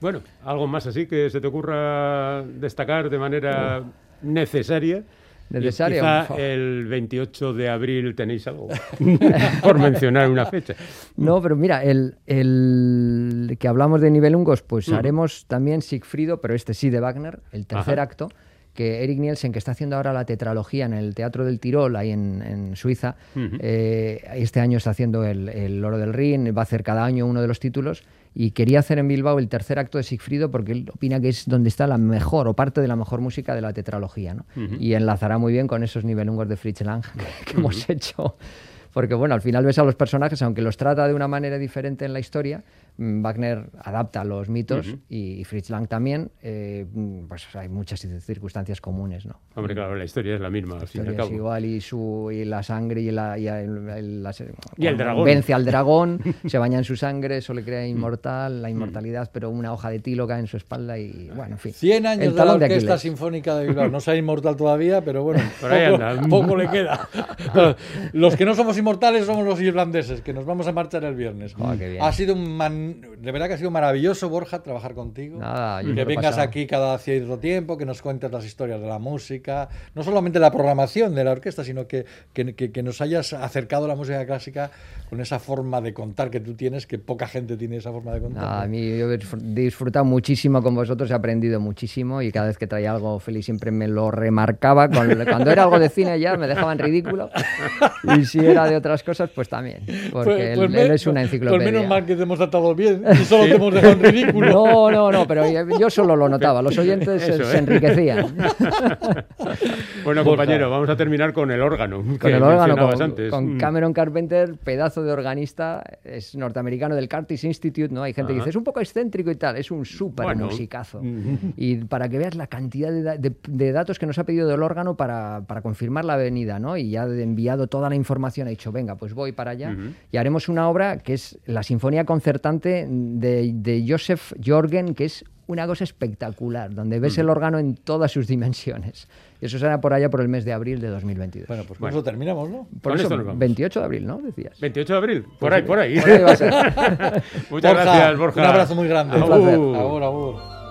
[SPEAKER 2] Bueno, algo más así que se te ocurra destacar de manera necesaria. Y
[SPEAKER 4] Necesaria,
[SPEAKER 2] Quizá
[SPEAKER 4] uf.
[SPEAKER 2] el 28 de abril tenéis algo, por mencionar una fecha.
[SPEAKER 4] No, pero mira, el, el que hablamos de Nibelungos, pues haremos también Sigfrido, pero este sí de Wagner, el tercer
[SPEAKER 2] Ajá.
[SPEAKER 4] acto, que Eric Nielsen, que está haciendo ahora la tetralogía en el Teatro del Tirol, ahí en, en Suiza, eh, este año está haciendo el, el Oro del Rin, va a hacer cada año uno de los títulos, y quería hacer en Bilbao el tercer acto de Sigfrido porque él opina que es donde está la mejor o parte de la mejor música de la tetralogía, ¿no? Y enlazará muy bien con esos Nibelungos de Fritz Lang que, que hemos hecho. Porque bueno, al final ves a los personajes, aunque los trata de una manera diferente en la historia, Wagner adapta los mitos y Fritz Lang también, eh, mm, pues hay muchas circunstancias comunes, ¿no?
[SPEAKER 2] Hombre, claro, la historia es la misma, al fin y al
[SPEAKER 4] Historia es
[SPEAKER 2] cabo.
[SPEAKER 4] igual y, su, y la sangre y, la, y el, el- las-
[SPEAKER 2] Y el dragón.
[SPEAKER 4] Vence al dragón, se baña en su sangre, eso le crea inmortal, la inmortalidad, pero una hoja de tilo cae en su espalda y, bueno, en fin.
[SPEAKER 3] 100 años
[SPEAKER 4] El
[SPEAKER 3] de la
[SPEAKER 4] de
[SPEAKER 3] Orquesta
[SPEAKER 4] Aquiles.
[SPEAKER 3] Sinfónica de Bilbao. No sea inmortal todavía, pero bueno,
[SPEAKER 2] Por ahí
[SPEAKER 3] poco,
[SPEAKER 2] anda.
[SPEAKER 3] poco le queda. Los que no somos inmortales somos los irlandeses, que nos vamos a marchar el viernes.
[SPEAKER 4] Bien.
[SPEAKER 3] Ha sido un man- de verdad que ha sido maravilloso, Borja, trabajar contigo.
[SPEAKER 4] Nada, yo
[SPEAKER 3] que vengas
[SPEAKER 4] pasado.
[SPEAKER 3] aquí cada cierto tiempo, que nos cuentes las historias de la música, no solamente la programación de la orquesta, sino que, que- que- que nos hayas acercado a la música clásica con esa forma de contar que tú tienes, que poca gente tiene esa forma de contar.
[SPEAKER 4] Nada, a mí yo he disfr- disfrutado muchísimo con vosotros, he aprendido muchísimo y cada vez que traía algo feliz siempre me lo remarcaba. Con- cuando era algo de cine ya me dejaba en ridículo y si era de otras cosas pues también, porque él,
[SPEAKER 3] me-
[SPEAKER 4] él es una
[SPEAKER 3] pues
[SPEAKER 4] enciclopedia.
[SPEAKER 3] menos mal que te hemos tratado bien y solo te hemos dejado en ridículo.
[SPEAKER 4] No, no, no, pero yo- solo lo notaba, los oyentes se,
[SPEAKER 2] Eso,
[SPEAKER 4] se
[SPEAKER 2] ¿eh?
[SPEAKER 4] enriquecían.
[SPEAKER 2] Bueno, compañero, vamos a terminar con el órgano.
[SPEAKER 4] Con
[SPEAKER 2] que
[SPEAKER 4] el órgano, con,
[SPEAKER 2] antes.
[SPEAKER 4] con
[SPEAKER 2] Mm.
[SPEAKER 4] Cameron Carpenter, pedazo de organista, es norteamericano del Curtis Institute, ¿no? Hay gente que dice, es un poco excéntrico y tal, es un súper
[SPEAKER 2] Bueno.
[SPEAKER 4] musicazo. Y para que veas la cantidad de, da- de- de datos que nos ha pedido del órgano para, para confirmar la venida, ¿no? Y ya ha enviado toda la información, ha dicho, venga, pues voy para allá. Y haremos una obra que es la Sinfonía Concertante de, de Joseph Jorgen, que es una cosa espectacular, donde ves el órgano en todas sus dimensiones. Y eso será por allá por el mes de abril de 2022.
[SPEAKER 3] Bueno, pues con
[SPEAKER 2] Bueno.
[SPEAKER 3] eso terminamos, ¿no?
[SPEAKER 4] Por
[SPEAKER 2] Con
[SPEAKER 4] eso,
[SPEAKER 2] esto nos vamos.
[SPEAKER 4] 28 de abril, ¿no? Decías.
[SPEAKER 2] 28 de abril, por ahí, por ahí.
[SPEAKER 4] Por ahí va a ser.
[SPEAKER 2] Muchas
[SPEAKER 3] Borja,
[SPEAKER 2] gracias, Borja.
[SPEAKER 3] Un abrazo muy grande.
[SPEAKER 4] Un placer.
[SPEAKER 2] Agur.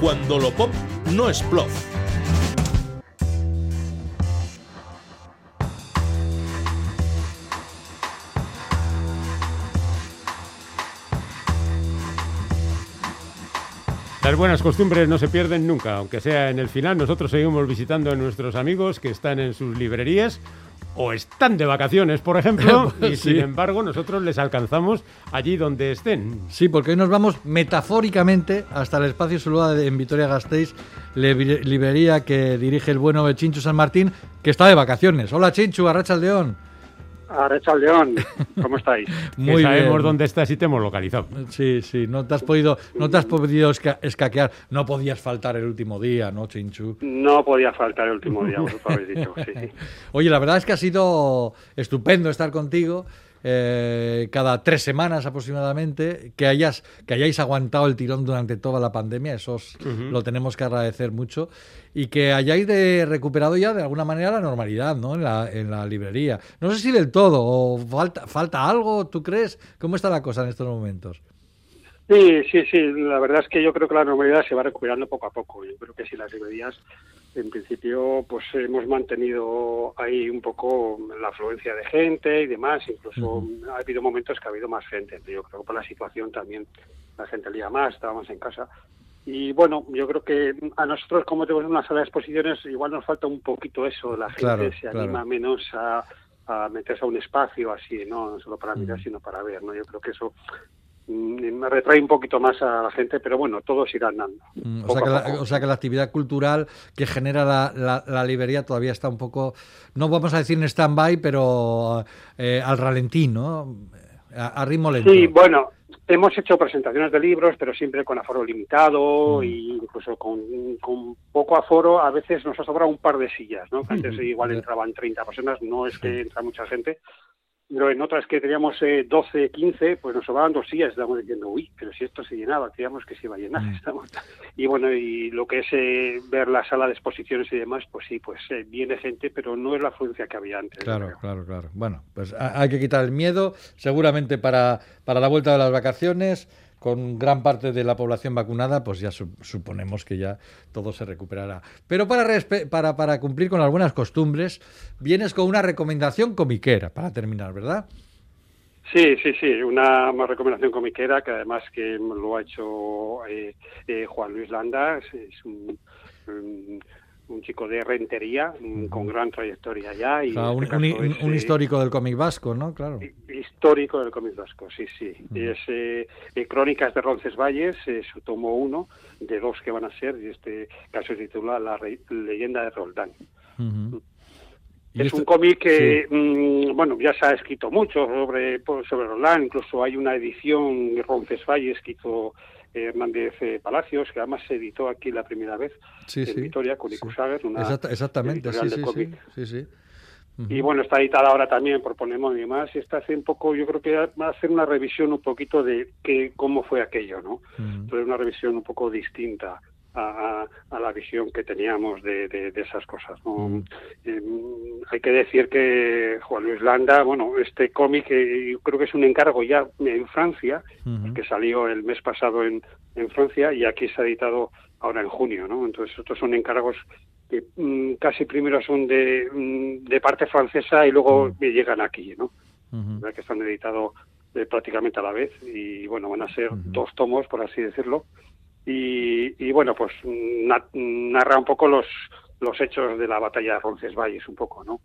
[SPEAKER 5] Cuando lo pop no es.
[SPEAKER 2] Las buenas costumbres no se pierden nunca, aunque sea en el final. Nosotros seguimos visitando a nuestros amigos que están en sus librerías o están de vacaciones, por ejemplo, y
[SPEAKER 3] Sí.
[SPEAKER 2] sin embargo nosotros les alcanzamos allí donde estén.
[SPEAKER 3] Sí, porque hoy nos vamos metafóricamente hasta el espacio de- en Vitoria-Gasteiz, librería librería que dirige el bueno Chinchu San Martín, que está de vacaciones. Hola Chinchu, Arracha el León.
[SPEAKER 6] Arrecha León, ¿cómo estáis?
[SPEAKER 2] que sabemos dónde estás y te hemos localizado.
[SPEAKER 3] Sí, sí, no te has podido, no te has podido esca- escaquear. No podías faltar el último día, ¿no, Chinchu?
[SPEAKER 6] No podía faltar el último día, vosotros habéis dicho. Sí.
[SPEAKER 3] Oye, la verdad es que ha sido estupendo estar contigo eh, cada tres semanas aproximadamente, que, hayas, que hayáis aguantado el tirón durante toda la pandemia, eso os- lo tenemos que agradecer mucho, y que hayáis de, recuperado ya de alguna manera la normalidad ¿no? en, la, en la librería. No sé si del todo, o falta, falta algo, ¿tú crees? ¿Cómo está la cosa en estos momentos?
[SPEAKER 6] Sí, sí, sí. La verdad es que yo creo que la normalidad se va recuperando poco a poco. Yo creo que sí, las librerías, en principio, pues hemos mantenido ahí un poco la afluencia de gente y demás. Incluso ha habido momentos que ha habido más gente. Yo creo que por la situación también la gente lía más, estábamos en casa. Y bueno, yo creo que a nosotros, como tenemos una sala de exposiciones, igual nos falta un poquito eso. La gente
[SPEAKER 3] Claro,
[SPEAKER 6] se
[SPEAKER 3] claro.
[SPEAKER 6] anima menos a, a meterse a un espacio así, ¿no? No solo para mirar,
[SPEAKER 3] Mm.
[SPEAKER 6] sino para ver, ¿no? Yo creo que eso me retrae un poquito más a la gente, pero bueno, todos irán dando.
[SPEAKER 3] Mm, O sea, que la,
[SPEAKER 6] poco.
[SPEAKER 3] o sea que la actividad cultural que genera la, la- la librería todavía está un poco, no vamos a decir en stand-by, pero eh, al ralentí, ¿no? A, a ritmo lento.
[SPEAKER 6] Sí, bueno, hemos hecho presentaciones de libros, pero siempre con aforo limitado
[SPEAKER 3] Mm.
[SPEAKER 6] e incluso con, con poco aforo. A veces nos ha sobrado un par de sillas, ¿no? Que antes igual entraban 30 personas, no es que entra mucha gente. Pero en otras que teníamos eh, 12, 15, pues nos sobraban dos sillas. Estábamos diciendo, uy, pero si esto se llenaba, creíamos que se iba a llenar.
[SPEAKER 3] Mm.
[SPEAKER 6] Estamos- Y bueno, y lo que es eh, ver la sala de exposiciones y demás, pues sí, pues eh, viene gente, pero no es la afluencia que había antes.
[SPEAKER 3] Claro, claro, claro. Bueno, pues ha- hay que quitar el miedo, seguramente para, para la vuelta de las vacaciones, con gran parte de la población vacunada, pues ya su- suponemos que ya todo se recuperará. Pero para, para, para cumplir con las buenas costumbres, vienes con una recomendación comiquera, para terminar, ¿verdad?
[SPEAKER 6] Sí, sí, sí, una recomendación comiquera que además que lo ha hecho eh, eh, Juan Luis Landa, es, un, un chico de rentería mm, con gran trayectoria ya y
[SPEAKER 3] O sea,
[SPEAKER 6] en
[SPEAKER 3] un,
[SPEAKER 6] este
[SPEAKER 3] un-
[SPEAKER 6] caso es,
[SPEAKER 3] un
[SPEAKER 6] eh,
[SPEAKER 3] histórico del cómic vasco, ¿no? Claro.
[SPEAKER 6] histórico del cómic vasco, sí, sí. Es eh, eh, Crónicas de Roncesvalles, es su tomo uno de dos que van a ser y este caso se titula La Re- leyenda de Roldán.
[SPEAKER 3] Y
[SPEAKER 6] Es
[SPEAKER 3] esto-
[SPEAKER 6] un cómic que,
[SPEAKER 3] sí.
[SPEAKER 6] mm, bueno, ya se ha escrito mucho sobre, sobre Roland, incluso hay una edición de Roncesvalles que hizo eh, Hernández eh, Palacios, que además se editó aquí la primera vez
[SPEAKER 3] Sí,
[SPEAKER 6] en
[SPEAKER 3] sí.
[SPEAKER 6] Vitoria con
[SPEAKER 3] Sí.
[SPEAKER 6] Icusager, una
[SPEAKER 3] Exacta- exactamente, sí, sí,
[SPEAKER 6] de
[SPEAKER 3] sí,
[SPEAKER 6] cómic.
[SPEAKER 3] sí, sí.
[SPEAKER 6] Y bueno, está editada ahora también por Ponemon y demás, y esta hace un poco, yo creo que va a hacer una revisión un poquito de que, cómo fue aquello, ¿no? Pero una revisión un poco distinta a, la visión que teníamos de, de- de esas cosas. ¿no?
[SPEAKER 3] Mm.
[SPEAKER 6] Eh, hay que decir que Juan Luis Landa, bueno, este cómic eh, yo creo que es un encargo ya en Francia,
[SPEAKER 3] Ujú.
[SPEAKER 6] que salió el mes pasado en, en Francia y aquí se ha editado ahora en junio, ¿no? Entonces estos son encargos que mm, casi primero son de, mm, de parte francesa y luego
[SPEAKER 3] Mm.
[SPEAKER 6] llegan aquí, ¿no? ¿verdad? que están editados eh, prácticamente a la vez y bueno van a ser dos tomos por así decirlo y, y, bueno pues na- narra un poco los los hechos de la batalla de Roncesvalles un poco no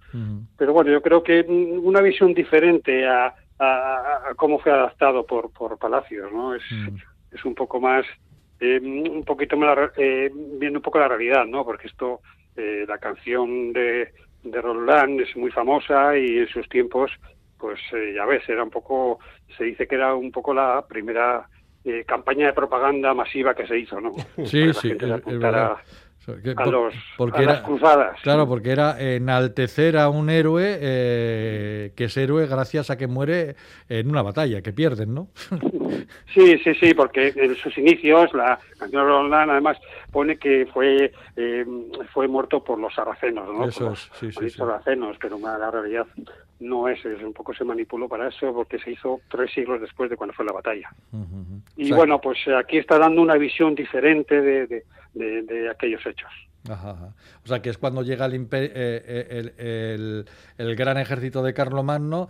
[SPEAKER 6] pero bueno yo creo que una visión diferente a, a- a cómo fue adaptado por por Palacios no es es un poco más eh, un poquito más eh, viendo un poco la realidad no porque esto eh, la canción de de Roland es muy famosa y en sus tiempos pues eh, ya ves era un poco se dice que era un poco la primera eh, campaña de propaganda masiva que se hizo no
[SPEAKER 3] Sí,
[SPEAKER 6] que
[SPEAKER 3] sí, es, es verdad. Que
[SPEAKER 6] a
[SPEAKER 3] por-
[SPEAKER 6] los
[SPEAKER 3] porque
[SPEAKER 6] a
[SPEAKER 3] era-
[SPEAKER 6] las cruzadas
[SPEAKER 3] Claro, porque era enaltecer a un héroe eh, que es héroe gracias a que muere en una batalla, que pierden, ¿no?
[SPEAKER 6] Sí, sí, sí, porque en sus inicios la canción de Roland además pone que fue eh, fue muerto por los sarracenos, ¿no?
[SPEAKER 3] Eso es, sí, sí,
[SPEAKER 6] los
[SPEAKER 3] sí.
[SPEAKER 6] sarracenos, pero la realidad no es, es un poco se manipuló para eso porque se hizo tres siglos después de cuando fue la batalla. Y bueno, pues eh, aquí está dando una visión diferente de, de, de- de aquellos hechos.
[SPEAKER 3] Ajá, ajá. O sea, que es cuando llega el, eh, eh, el, el- el gran ejército de Carlomagno,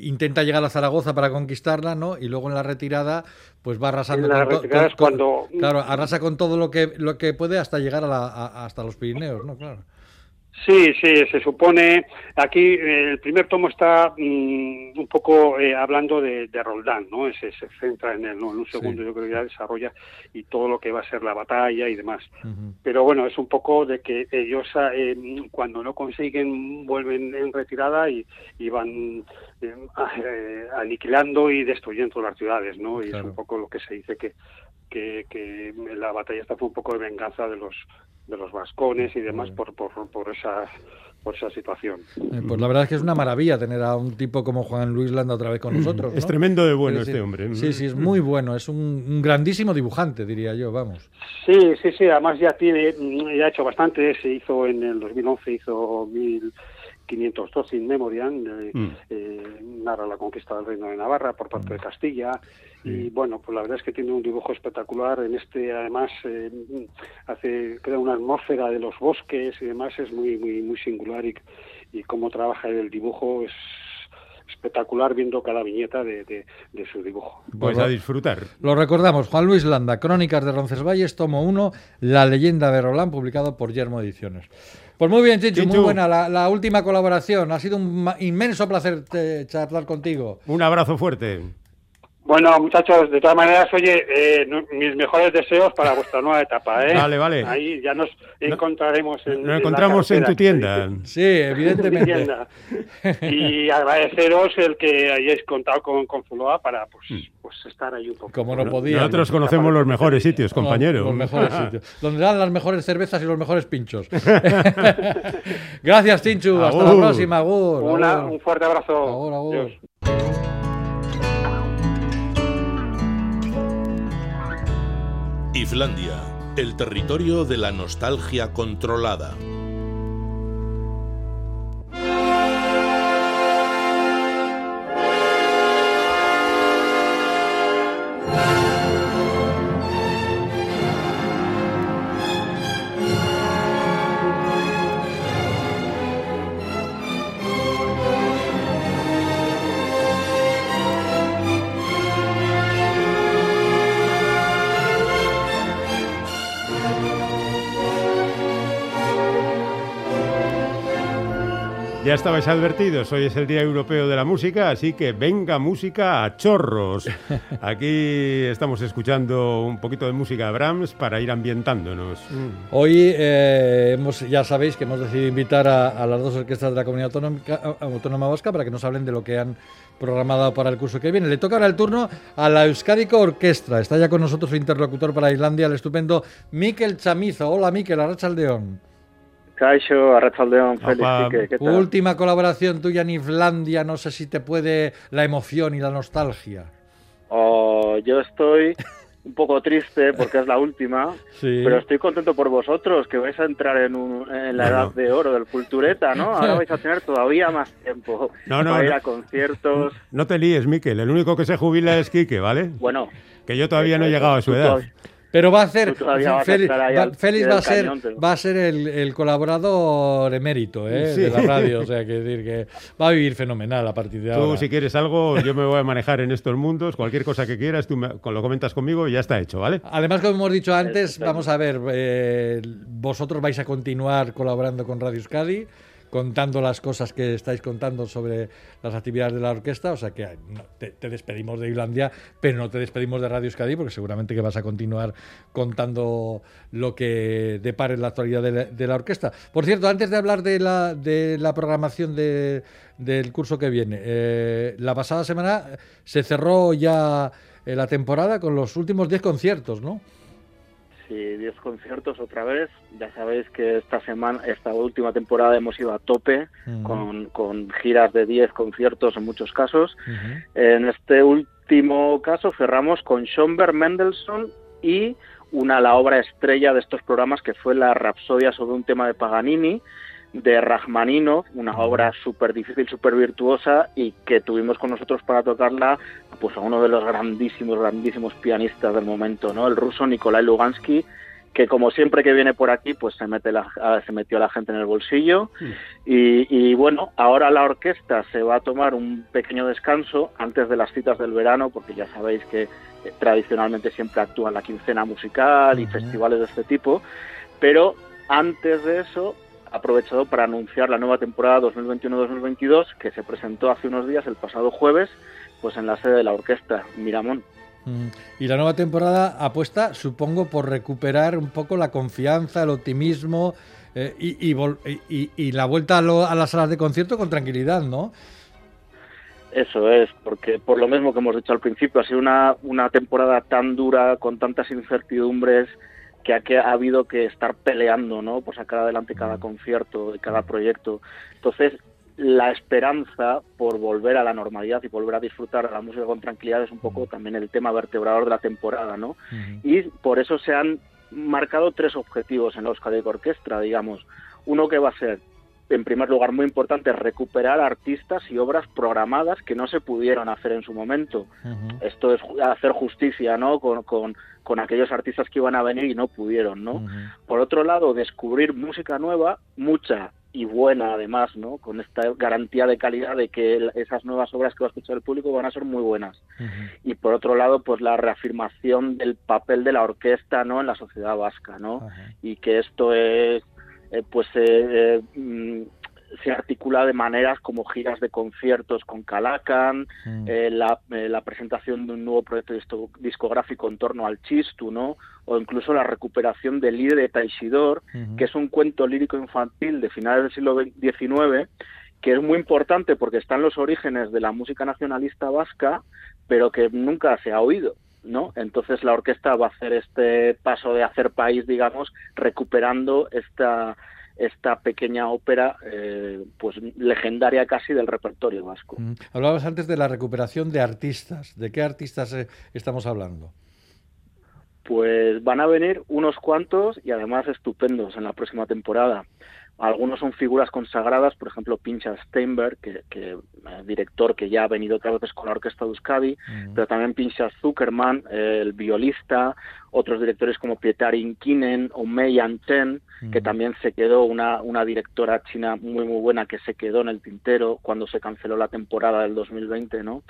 [SPEAKER 3] intenta llegar a Zaragoza para conquistarla, ¿no? Y luego en la retirada, pues va arrasando
[SPEAKER 6] En la
[SPEAKER 3] con,
[SPEAKER 6] retirada
[SPEAKER 3] con-
[SPEAKER 6] es cuando-
[SPEAKER 3] Claro, arrasa con todo lo que, lo que puede hasta llegar a la- a- hasta los Pirineos, ¿no? Claro.
[SPEAKER 6] Sí, sí, se supone. Aquí eh, el primer tomo está mm, un poco eh, hablando de, de Roldán, ¿no? Ese se centra en él, ¿no? En un segundo
[SPEAKER 3] Sí.
[SPEAKER 6] yo creo que ya desarrolla y todo lo que va a ser la batalla y demás. Pero bueno, es un poco de que ellos eh, cuando no consiguen vuelven en retirada y, y van eh, ah, eh, aniquilando y destruyendo las ciudades, ¿no? Y
[SPEAKER 3] Claro.
[SPEAKER 6] es un poco lo que se dice que, que, que la batalla esta fue un poco de venganza de los de los vascones y demás por, por, por esa por esa situación.
[SPEAKER 3] Eh, pues la verdad es que es una maravilla tener a un tipo como Juan Luis Landa otra vez con nosotros. ¿no?
[SPEAKER 2] Es tremendo de bueno
[SPEAKER 3] Es decir,
[SPEAKER 2] este hombre.
[SPEAKER 3] Sí, sí, es muy bueno. Es un, un grandísimo dibujante, diría yo, vamos.
[SPEAKER 6] Sí, sí, sí, además ya tiene, ya ha hecho bastante, se hizo en el 2011, hizo 1512 in Memoriam, eh,
[SPEAKER 2] Mm.
[SPEAKER 6] eh, narra la conquista del reino de Navarra por parte de Castilla, y bueno, pues la verdad es que tiene un dibujo espectacular, en este además eh, hace, crea una atmósfera de los bosques y demás, es muy, muy, muy singular y, y cómo trabaja el dibujo es espectacular viendo cada viñeta de, de- de su dibujo.
[SPEAKER 2] Pues a disfrutar.
[SPEAKER 3] Lo recordamos, Juan Luis Landa, Crónicas de Roncesvalles, tomo 1, La leyenda de Rolán, publicado por Yermo Ediciones. Pues muy bien, Chinchu, muy buena la, la última colaboración. Ha sido un inmenso placer eh, charlar contigo.
[SPEAKER 2] Un abrazo fuerte.
[SPEAKER 6] Bueno, muchachos, de todas maneras, oye, eh, mis mejores deseos para vuestra nueva etapa, ¿eh?
[SPEAKER 2] Vale, vale.
[SPEAKER 6] Ahí ya nos encontraremos en,
[SPEAKER 2] Nos
[SPEAKER 6] la
[SPEAKER 2] encontramos en tu tienda.
[SPEAKER 3] Sí, evidentemente.
[SPEAKER 6] tienda. Y agradeceros el que hayáis contado con, con Zuloa para pues, pues estar ahí un poco.
[SPEAKER 3] Como no podía.
[SPEAKER 2] Nosotros conocemos los mejores sitios, compañero.
[SPEAKER 3] Los mejores sitios. Donde dan las mejores cervezas y los mejores pinchos. Gracias, Chinchu. Hasta la próxima. Agur.
[SPEAKER 6] Una-
[SPEAKER 3] agur.
[SPEAKER 6] un fuerte abrazo.
[SPEAKER 3] Agur, agur.
[SPEAKER 6] Adiós.
[SPEAKER 5] Islandia, el territorio de la nostalgia controlada.
[SPEAKER 2] Ya estabais advertidos, hoy es el Día Europeo de la Música, así que venga música a chorros. Aquí estamos escuchando un poquito de música de Brahms para ir ambientándonos.
[SPEAKER 3] Hoy eh, hemos, ya sabéis que hemos decidido invitar a, a las dos orquestas de la Comunidad Autónoma, Autónoma Vasca para que nos hablen de lo que han programado para el curso que viene. Le toca ahora el turno a la Euskadico Orquestra. Está ya con nosotros su interlocutor para Islandia, el estupendo Miquel Chamizo. Hola Miquel, Arrachaldeón.
[SPEAKER 7] Caixo, Arrachaldeón, Félix, ¿qué tal?
[SPEAKER 3] Última colaboración tuya en Islandia, no sé si te puede la emoción y la nostalgia.
[SPEAKER 7] Oh, yo estoy un poco triste porque es la última,
[SPEAKER 3] Sí.
[SPEAKER 7] pero estoy contento por vosotros, que vais a entrar en, un- en la edad de oro del cultureta, ¿no? Ahora vais a tener todavía más tiempo
[SPEAKER 2] No, no,
[SPEAKER 7] para ir a conciertos.
[SPEAKER 2] No te líes, Miquel, el único que se jubila es Quique, ¿vale?
[SPEAKER 7] Bueno,
[SPEAKER 2] Que yo todavía no he llegado a su edad.
[SPEAKER 3] Pero va a ser,
[SPEAKER 7] Tú
[SPEAKER 3] Félix, va, Félix va a ser,
[SPEAKER 7] cañón, pero-
[SPEAKER 3] va a ser el, el colaborador emérito ¿eh?
[SPEAKER 2] Sí.
[SPEAKER 3] de la radio, o sea, que decir que va a vivir fenomenal a partir de
[SPEAKER 2] Tú,
[SPEAKER 3] ahora.
[SPEAKER 2] si quieres algo, yo me voy a manejar en estos mundos. Cualquier cosa que quieras, tú me- lo comentas conmigo y ya está hecho, ¿vale?
[SPEAKER 3] Además, como hemos dicho antes, vamos a ver, eh, vosotros vais a continuar colaborando con Radio Euskadi, contando las cosas que estáis contando sobre las actividades de la orquesta, o sea que te, despedimos de Islandia, pero no te despedimos de Radio Euskadi, porque seguramente que vas a continuar contando lo que depare la actualidad de la, orquesta. Por cierto, antes de hablar de la, de programación de- del curso que viene, eh, la pasada semana se cerró ya eh, la temporada con los últimos 10 conciertos, ¿no?
[SPEAKER 7] Sí, 10 conciertos otra vez. Ya sabéis que esta semana, esta última temporada hemos ido a tope con, con giras de 10 conciertos en muchos casos. En este último caso cerramos con Schoenberg, Mendelssohn y una la obra estrella de estos programas que fue la Rapsodia sobre un tema de Paganini de Rachmaninoff, una obra súper difícil, súper virtuosa y que tuvimos con nosotros para tocarla pues a uno de los grandísimos, grandísimos pianistas del momento, ¿no? El ruso Nikolai Lugansky, que como siempre que viene por aquí, pues se mete la, ah, se metió a la gente en el bolsillo. Y, y bueno, ahora la orquesta se va a tomar un pequeño descanso antes de las citas del verano, porque ya sabéis que eh, tradicionalmente siempre actúa la quincena musical y festivales de este tipo. Pero antes de eso, aprovechado para anunciar la nueva temporada 2021-2022 que se presentó hace unos días, el pasado jueves, pues en la sede de la orquesta Miramón.
[SPEAKER 3] Mm. Y la nueva temporada apuesta, supongo, por recuperar un poco la confianza, el optimismo eh, y, y y- y- y la vuelta a, lo- a las salas de concierto con tranquilidad, ¿no?
[SPEAKER 7] Eso es, porque por lo mismo que hemos dicho al principio, ha sido una, una temporada tan dura, con tantas incertidumbres, que ha, que ha habido que estar peleando, ¿no? Por sacar adelante cada concierto y cada proyecto. Entonces, la esperanza por volver a la normalidad y volver a disfrutar de la música con tranquilidad es un poco también el tema vertebrador de la temporada, ¿no? Y por eso se han marcado tres objetivos en la Euskadi Orquestra, digamos. Uno que va a ser, en primer lugar, muy importante, recuperar artistas y obras programadas que no se pudieron hacer en su momento. Esto es hacer justicia, ¿no? Con, con, con, aquellos artistas que iban a venir y no pudieron, ¿no? Por otro lado, descubrir música nueva, mucha y buena además, ¿no? Con esta garantía de calidad de que esas nuevas obras que va a escuchar el público van a ser muy buenas. Y por otro lado, pues la reafirmación del papel de la orquesta, ¿no? En la sociedad vasca, ¿no? Y que esto es, eh, pues, eh, mm, se articula de maneras como giras de conciertos con Calacan,
[SPEAKER 3] Mm.
[SPEAKER 7] eh, la, eh, la presentación de un nuevo proyecto disco- discográfico en torno al Chistu, ¿no? O incluso la recuperación del Líder de Taisidor,
[SPEAKER 3] Ujú.
[SPEAKER 7] que es un cuento lírico infantil de finales del siglo XIX, que es muy importante porque están los orígenes de la música nacionalista vasca, pero que nunca se ha oído. ¿No? Entonces la orquesta va a hacer este paso de hacer país, digamos, recuperando esta esta pequeña ópera eh, pues legendaria casi del repertorio vasco.
[SPEAKER 3] Mm. Hablabas antes de la recuperación de artistas. ¿De qué artistas eh, estamos hablando?
[SPEAKER 7] Pues van a venir unos cuantos y además estupendos en la próxima temporada. Algunos son figuras consagradas, por ejemplo, Pincha Steinberg, que, que eh, director que ya ha venido otras veces con la Orquesta de Euskadi, pero también Pincha Zuckerman, eh, el violista, otros directores como Pietar Inkinen o Mei Yan-chen, que también se quedó una, una directora china muy muy buena que se quedó en el tintero cuando se canceló la temporada del 2020, ¿no?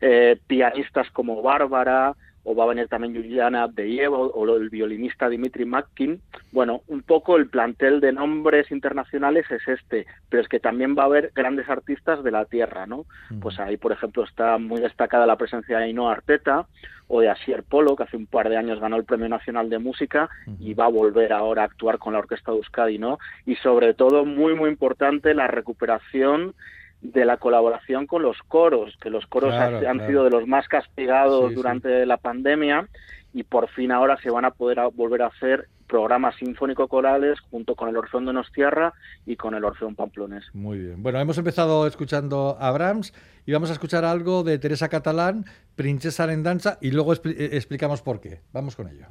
[SPEAKER 7] Eh, pianistas como Bárbara, o va a venir también Juliana Abdeyev o, o el violinista Dimitri Matkin. Bueno, un poco el plantel de nombres internacionales es este, pero es que también va a haber grandes artistas de la tierra, ¿no? Pues ahí, por ejemplo, está muy destacada la presencia de Ainhoa Arteta o de Asier Polo, que hace un par de años ganó el Premio Nacional de Música y va a volver ahora a actuar con la Orquesta de Euskadi, ¿no? Y sobre todo, muy, muy importante, la recuperación de la colaboración con los coros, que los coros
[SPEAKER 3] Claro,
[SPEAKER 7] han
[SPEAKER 3] claro.
[SPEAKER 7] sido de los más castigados
[SPEAKER 3] Sí, sí.
[SPEAKER 7] durante la pandemia y por fin ahora se van a poder a- volver a hacer programas sinfónico-corales junto con el Orfeón de Nostierra y con el Orfeón Pamplonés.
[SPEAKER 3] Muy bien. Bueno, hemos empezado escuchando a Brahms y vamos a escuchar algo de Teresa Catalán, Princesa en Danza, y luego expli- eh, explicamos por qué. Vamos con ello.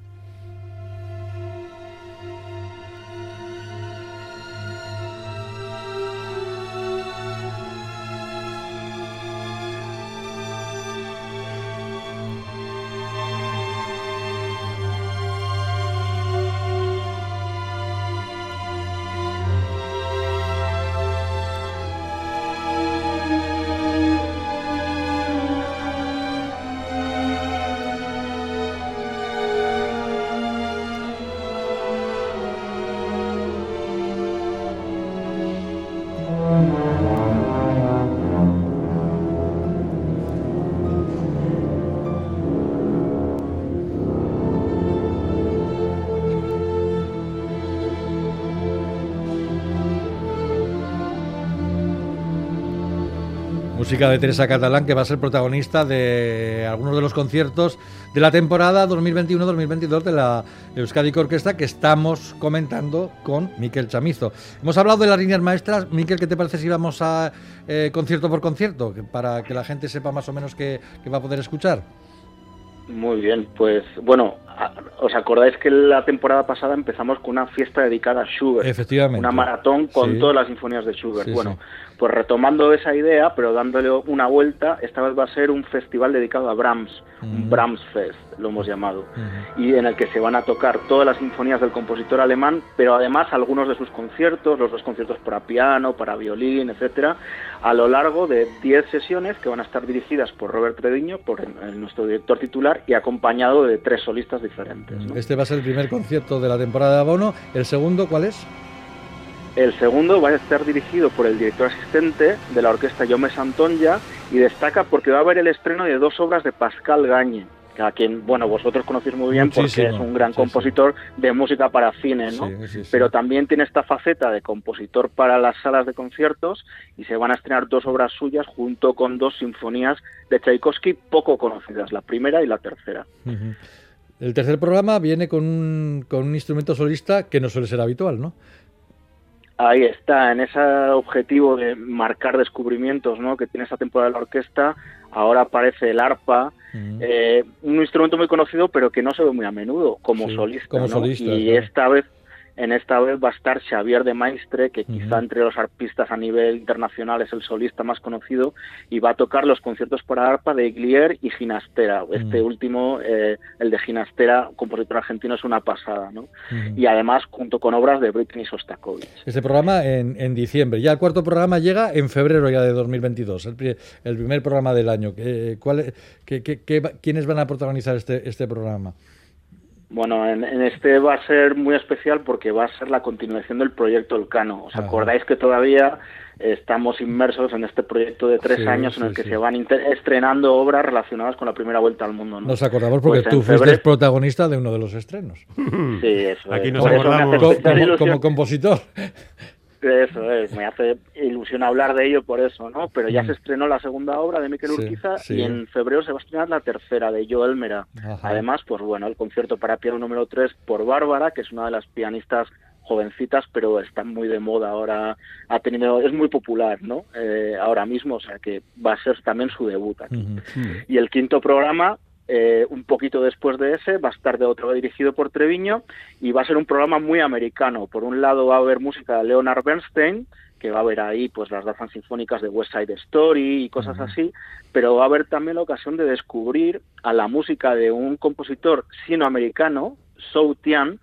[SPEAKER 3] Música de Teresa Catalán, que va a ser protagonista de algunos de los conciertos de la temporada 2021-2022 de la Euskadi Orquesta que estamos comentando con Miquel Chamizo. Hemos hablado de las líneas maestras. Miquel, ¿qué te parece si vamos a eh, concierto por concierto? Para que la gente sepa más o menos qué, qué va a poder escuchar.
[SPEAKER 7] Muy bien, pues bueno, ¿os acordáis que la temporada pasada empezamos con una fiesta dedicada a Schubert?
[SPEAKER 3] Efectivamente.
[SPEAKER 7] Una maratón con
[SPEAKER 3] Sí.
[SPEAKER 7] todas las sinfonías de Schubert.
[SPEAKER 3] Sí,
[SPEAKER 7] bueno,
[SPEAKER 3] sí.
[SPEAKER 7] Pues retomando esa idea, pero dándole una vuelta, esta vez va a ser un festival dedicado a Brahms, un. Brahms Fest, lo hemos llamado, y en el que se van a tocar todas las sinfonías del compositor alemán, pero además algunos de sus conciertos, los dos conciertos para piano, para violín, etcétera, a lo largo de 10 sesiones que van a estar dirigidas por Robert Trediño, por nuestro director titular, y acompañado de tres solistas diferentes. ¿no?
[SPEAKER 3] Este va a ser el primer concierto de la temporada de abono. ¿El segundo cuál es?
[SPEAKER 7] El segundo va a estar dirigido por el director asistente de la orquesta Jaume Santonja y destaca porque va a haber el estreno de dos obras de Pascal Gagne, a quien, bueno, vosotros conocéis muy bien porque
[SPEAKER 3] Muchísimo,
[SPEAKER 7] es un gran compositor de música para cine, ¿no?
[SPEAKER 3] Sí.
[SPEAKER 7] Pero también tiene esta faceta de compositor para las salas de conciertos y se van a estrenar dos obras suyas junto con dos sinfonías de Tchaikovsky poco conocidas, la primera y la tercera.
[SPEAKER 3] El tercer programa viene con un, con un instrumento solista que no suele ser habitual, ¿no?
[SPEAKER 7] Ahí está, en ese objetivo de marcar descubrimientos ¿no? que tiene esta temporada de la orquesta, ahora aparece el arpa, eh, un instrumento muy conocido pero que no se ve muy a menudo como solista.
[SPEAKER 3] Como solista
[SPEAKER 7] y esta vez en esta vez va a estar Xavier de Maistre, que quizá entre los arpistas a nivel internacional es el solista más conocido, y va a tocar los conciertos para arpa de Glier y Ginastera. Este último, eh, el de Ginastera, compositor argentino, es una pasada, ¿no? Y además, junto con obras de Britney Sostakovich.
[SPEAKER 3] Este programa en, diciembre. Ya el cuarto programa llega en febrero ya de 2022, el, el primer programa del año. ¿Cuál, ¿Quiénes van a protagonizar este, este programa?
[SPEAKER 7] Bueno, en, este va a ser muy especial porque va a ser la continuación del proyecto Elcano. ¿Os acordáis que todavía estamos inmersos en este proyecto de tres años en el que se van estrenando obras relacionadas con la primera vuelta al mundo?
[SPEAKER 3] Nos acordamos porque pues tú fuiste protagonista de uno de los estrenos.
[SPEAKER 7] Sí, eso
[SPEAKER 2] Aquí nos acordamos.
[SPEAKER 3] como compositor.
[SPEAKER 7] Eso es, me hace ilusión hablar de ello por eso, ¿no? Pero ya mm. se estrenó la segunda obra de Miquel Urquiza y en febrero se va a estrenar la tercera de Joel Mera. Además, pues bueno, el concierto para piano número 3 por Bárbara, que es una de las pianistas jovencitas, pero está muy de moda ahora, ha tenido, es muy popular, ¿no? Eh, ahora mismo, o sea que va a ser también su debut aquí. Y el quinto programa, eh, un poquito después de ese va a estar de otro dirigido por Treviño y va a ser un programa muy americano. Por un lado va a haber música de Leonard Bernstein, que va a haber ahí pues las danzas sinfónicas de West Side Story y cosas así, pero va a haber también la ocasión de descubrir a la música de un compositor sino-americano, Sou Tian,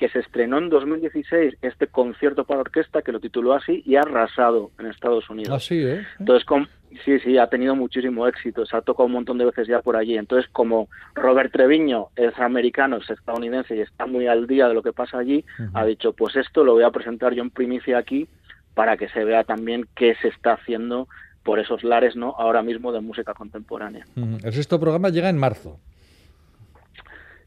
[SPEAKER 7] que se estrenó en 2016 este concierto para orquesta que lo tituló así y ha arrasado en Estados Unidos.
[SPEAKER 3] Así, ¿eh?
[SPEAKER 7] Entonces, sí, sí, ha tenido muchísimo éxito, se ha tocado un montón de veces ya por allí. Entonces, como Robert Treviño es americano, es estadounidense y está muy al día de lo que pasa allí, ha dicho, pues esto lo voy a presentar yo en primicia aquí para que se vea también qué se está haciendo por esos lares, ¿no? Ahora mismo de música contemporánea.
[SPEAKER 3] El sexto programa llega en marzo.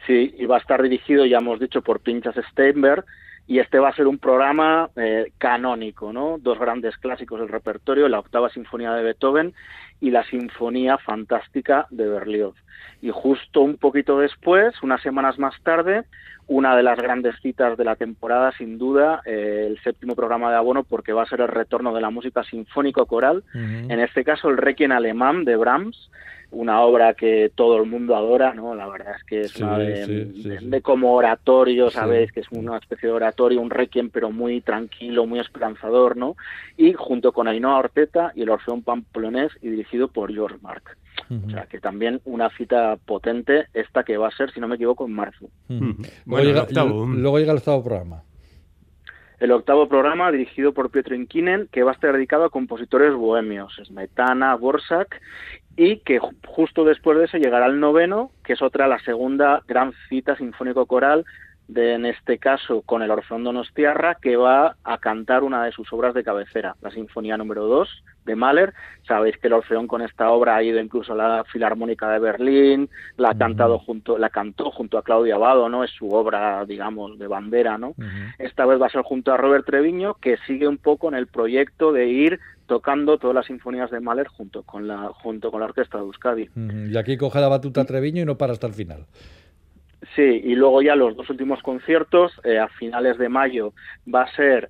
[SPEAKER 7] Sí, y va a estar dirigido, ya hemos dicho, por Pinchas Steinberg, y este va a ser un programa eh, canónico, ¿no? Dos grandes clásicos del repertorio, la octava sinfonía de Beethoven y la sinfonía fantástica de Berlioz. Y justo un poquito después, unas semanas más tarde, una de las grandes citas de la temporada, sin duda, eh, el séptimo programa de abono, porque va a ser el retorno de la música sinfónico-coral, en este caso el Requiem alemán de Brahms, una obra que todo el mundo adora, ¿no? La verdad es que es una de, como oratorio, ¿sabéis? Que es una especie de oratorio, un requiem, pero muy tranquilo, muy esperanzador, ¿no? Y junto con Ainhoa Orteta y el Orfeón Pamplonés y dirigido por George Mark. O sea, que también una cita potente, esta que va a ser, si no me equivoco, en marzo.
[SPEAKER 3] luego, llega, luego llega el octavo programa.
[SPEAKER 7] El octavo programa dirigido por Pietro Inkinen, que va a estar dedicado a compositores bohemios, Smetana, Borsak, y que justo después de eso llegará el noveno, que es otra, la segunda gran cita sinfónico-coral de, en este caso, con el Orfeón Donostiarra, que va a cantar una de sus obras de cabecera, la Sinfonía número 2 de Mahler. Sabéis que el Orfeón con esta obra ha ido incluso a la Filarmónica de Berlín, la ha cantado junto, la cantó junto a Claudia Abado, ¿no? Es su obra, digamos, de bandera, ¿no? Esta vez va a ser junto a Robert Treviño, que sigue un poco en el proyecto de ir tocando todas las sinfonías de Mahler junto con la junto con la orquesta de Euskadi.
[SPEAKER 3] Y aquí coge la batuta Treviño y no para hasta el final.
[SPEAKER 7] Sí, y luego ya los dos últimos conciertos, eh, a finales de mayo, va a ser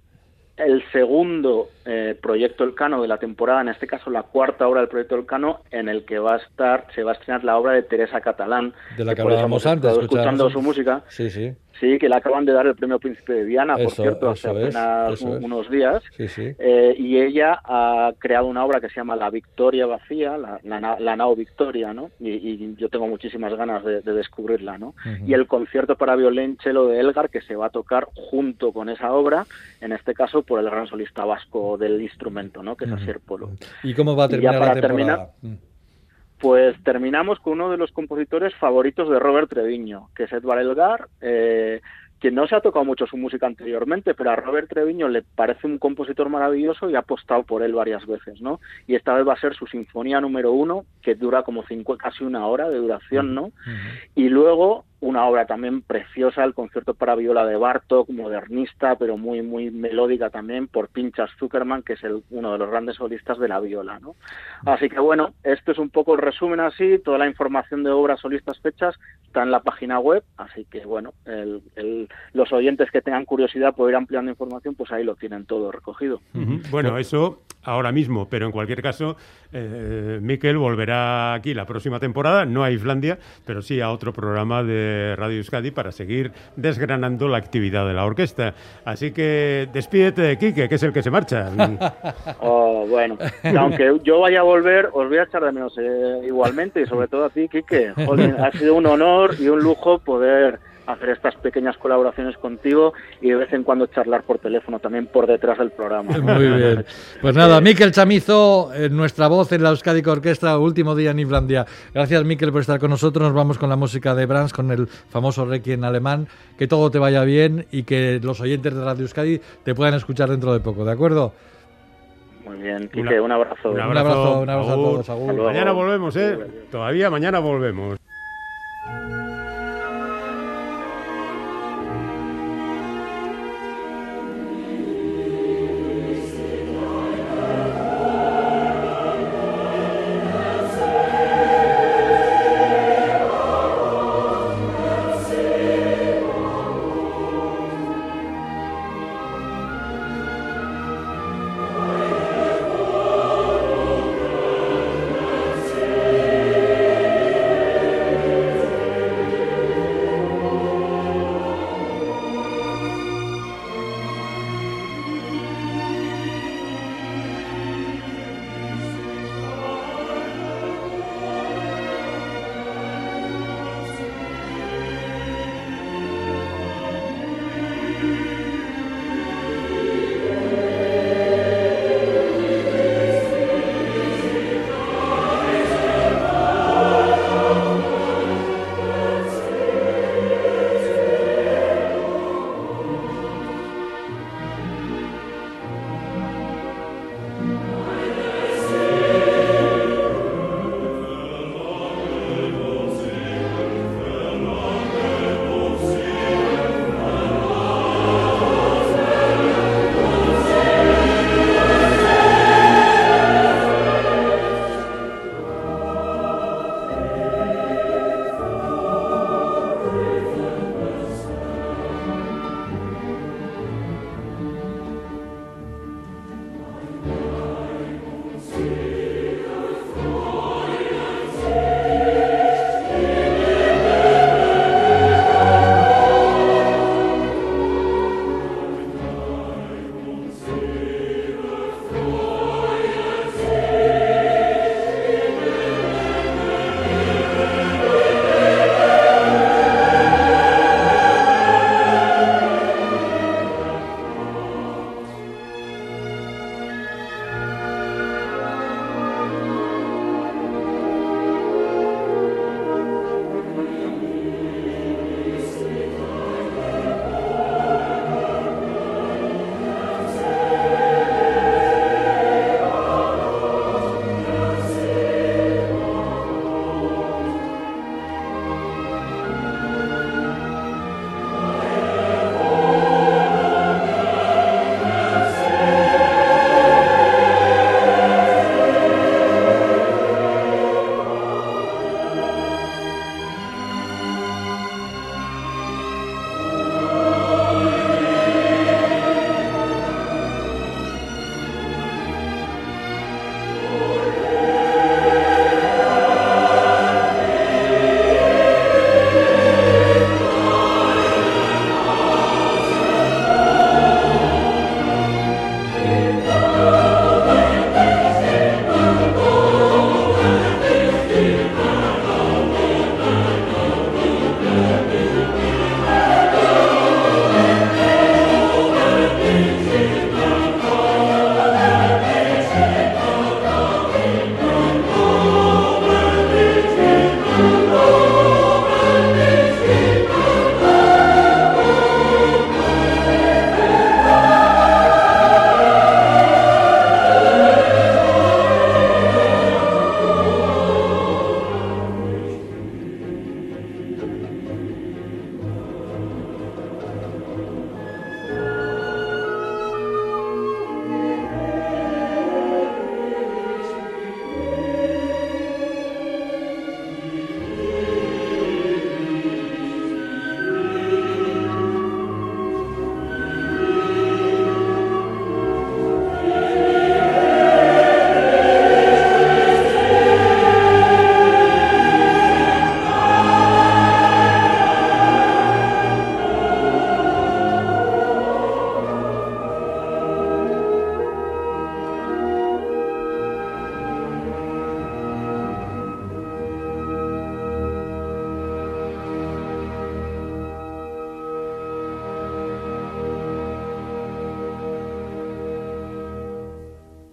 [SPEAKER 7] el segundo eh, proyecto Elcano de la temporada, en este caso la cuarta obra del proyecto Elcano, en el que va a estar, se va a estrenar la obra de Teresa Catalán.
[SPEAKER 3] De la que, hablábamos antes,
[SPEAKER 7] escuchando su música.
[SPEAKER 3] Sí, sí.
[SPEAKER 7] Sí, que le acaban de dar el premio Príncipe de Viana, por cierto, hace apenas unos días. Eh, y ella ha creado una obra que se llama La Victoria Vacía, la, la, Nao Victoria, ¿no? Y, yo tengo muchísimas ganas de, descubrirla, ¿no? Y el concierto para violonchelo de Elgar, que se va a tocar junto con esa obra, en este caso por el gran solista vasco del instrumento, ¿no? Que es Asier Polo.
[SPEAKER 3] ¿Y cómo va a terminar la temporada? Mm.
[SPEAKER 7] Pues terminamos con uno de los compositores favoritos de Robert Treviño, que es Edvard Elgar, eh, que no se ha tocado mucho su música anteriormente, pero a Robert Treviño le parece un compositor maravilloso y ha apostado por él varias veces, ¿no? Y esta vez va a ser su sinfonía número uno, que dura como cinco, casi una hora de duración, ¿no? Y luego una obra también preciosa, el concierto para viola de Bartok, modernista, pero muy muy melódica también por Pinchas Zuckerman, que es el, uno de los grandes solistas de la viola, ¿no? Así que bueno, este es un poco el resumen así, toda la información de obras solistas fechas está en la página web, así que bueno, el, el, los oyentes que tengan curiosidad por ir ampliando información, pues ahí lo tienen todo recogido.
[SPEAKER 2] Bueno, eso ahora mismo, pero en cualquier caso, eh, Miquel volverá aquí la próxima temporada, no a Islandia, pero sí a otro programa de Radio Euskadi para seguir desgranando la actividad de la orquesta. Así que despídete, Quique, que es el que se marcha.
[SPEAKER 7] oh, bueno, aunque yo vaya a volver, os voy a echar de menos eh, igualmente, y sobre todo a ti, Quique. Ha sido un honor y un lujo poder hacer estas pequeñas colaboraciones contigo y de vez en cuando charlar por teléfono también por detrás del programa.
[SPEAKER 3] Muy bien. Pues nada, Miquel Chamizo, nuestra voz en la Euskadi Orquesta, último día en Islandia. Gracias, Miquel, por estar con nosotros. Nos vamos con la música de Brahms, con el famoso Requiem alemán. Que todo te vaya bien y que los oyentes de Radio Euskadi te puedan escuchar dentro de poco, ¿de acuerdo?
[SPEAKER 7] Muy bien, Quique, un abrazo.
[SPEAKER 2] Un
[SPEAKER 3] Un abrazo, un abrazo a todos.
[SPEAKER 2] Mañana volvemos, ¿eh? Todavía mañana volvemos.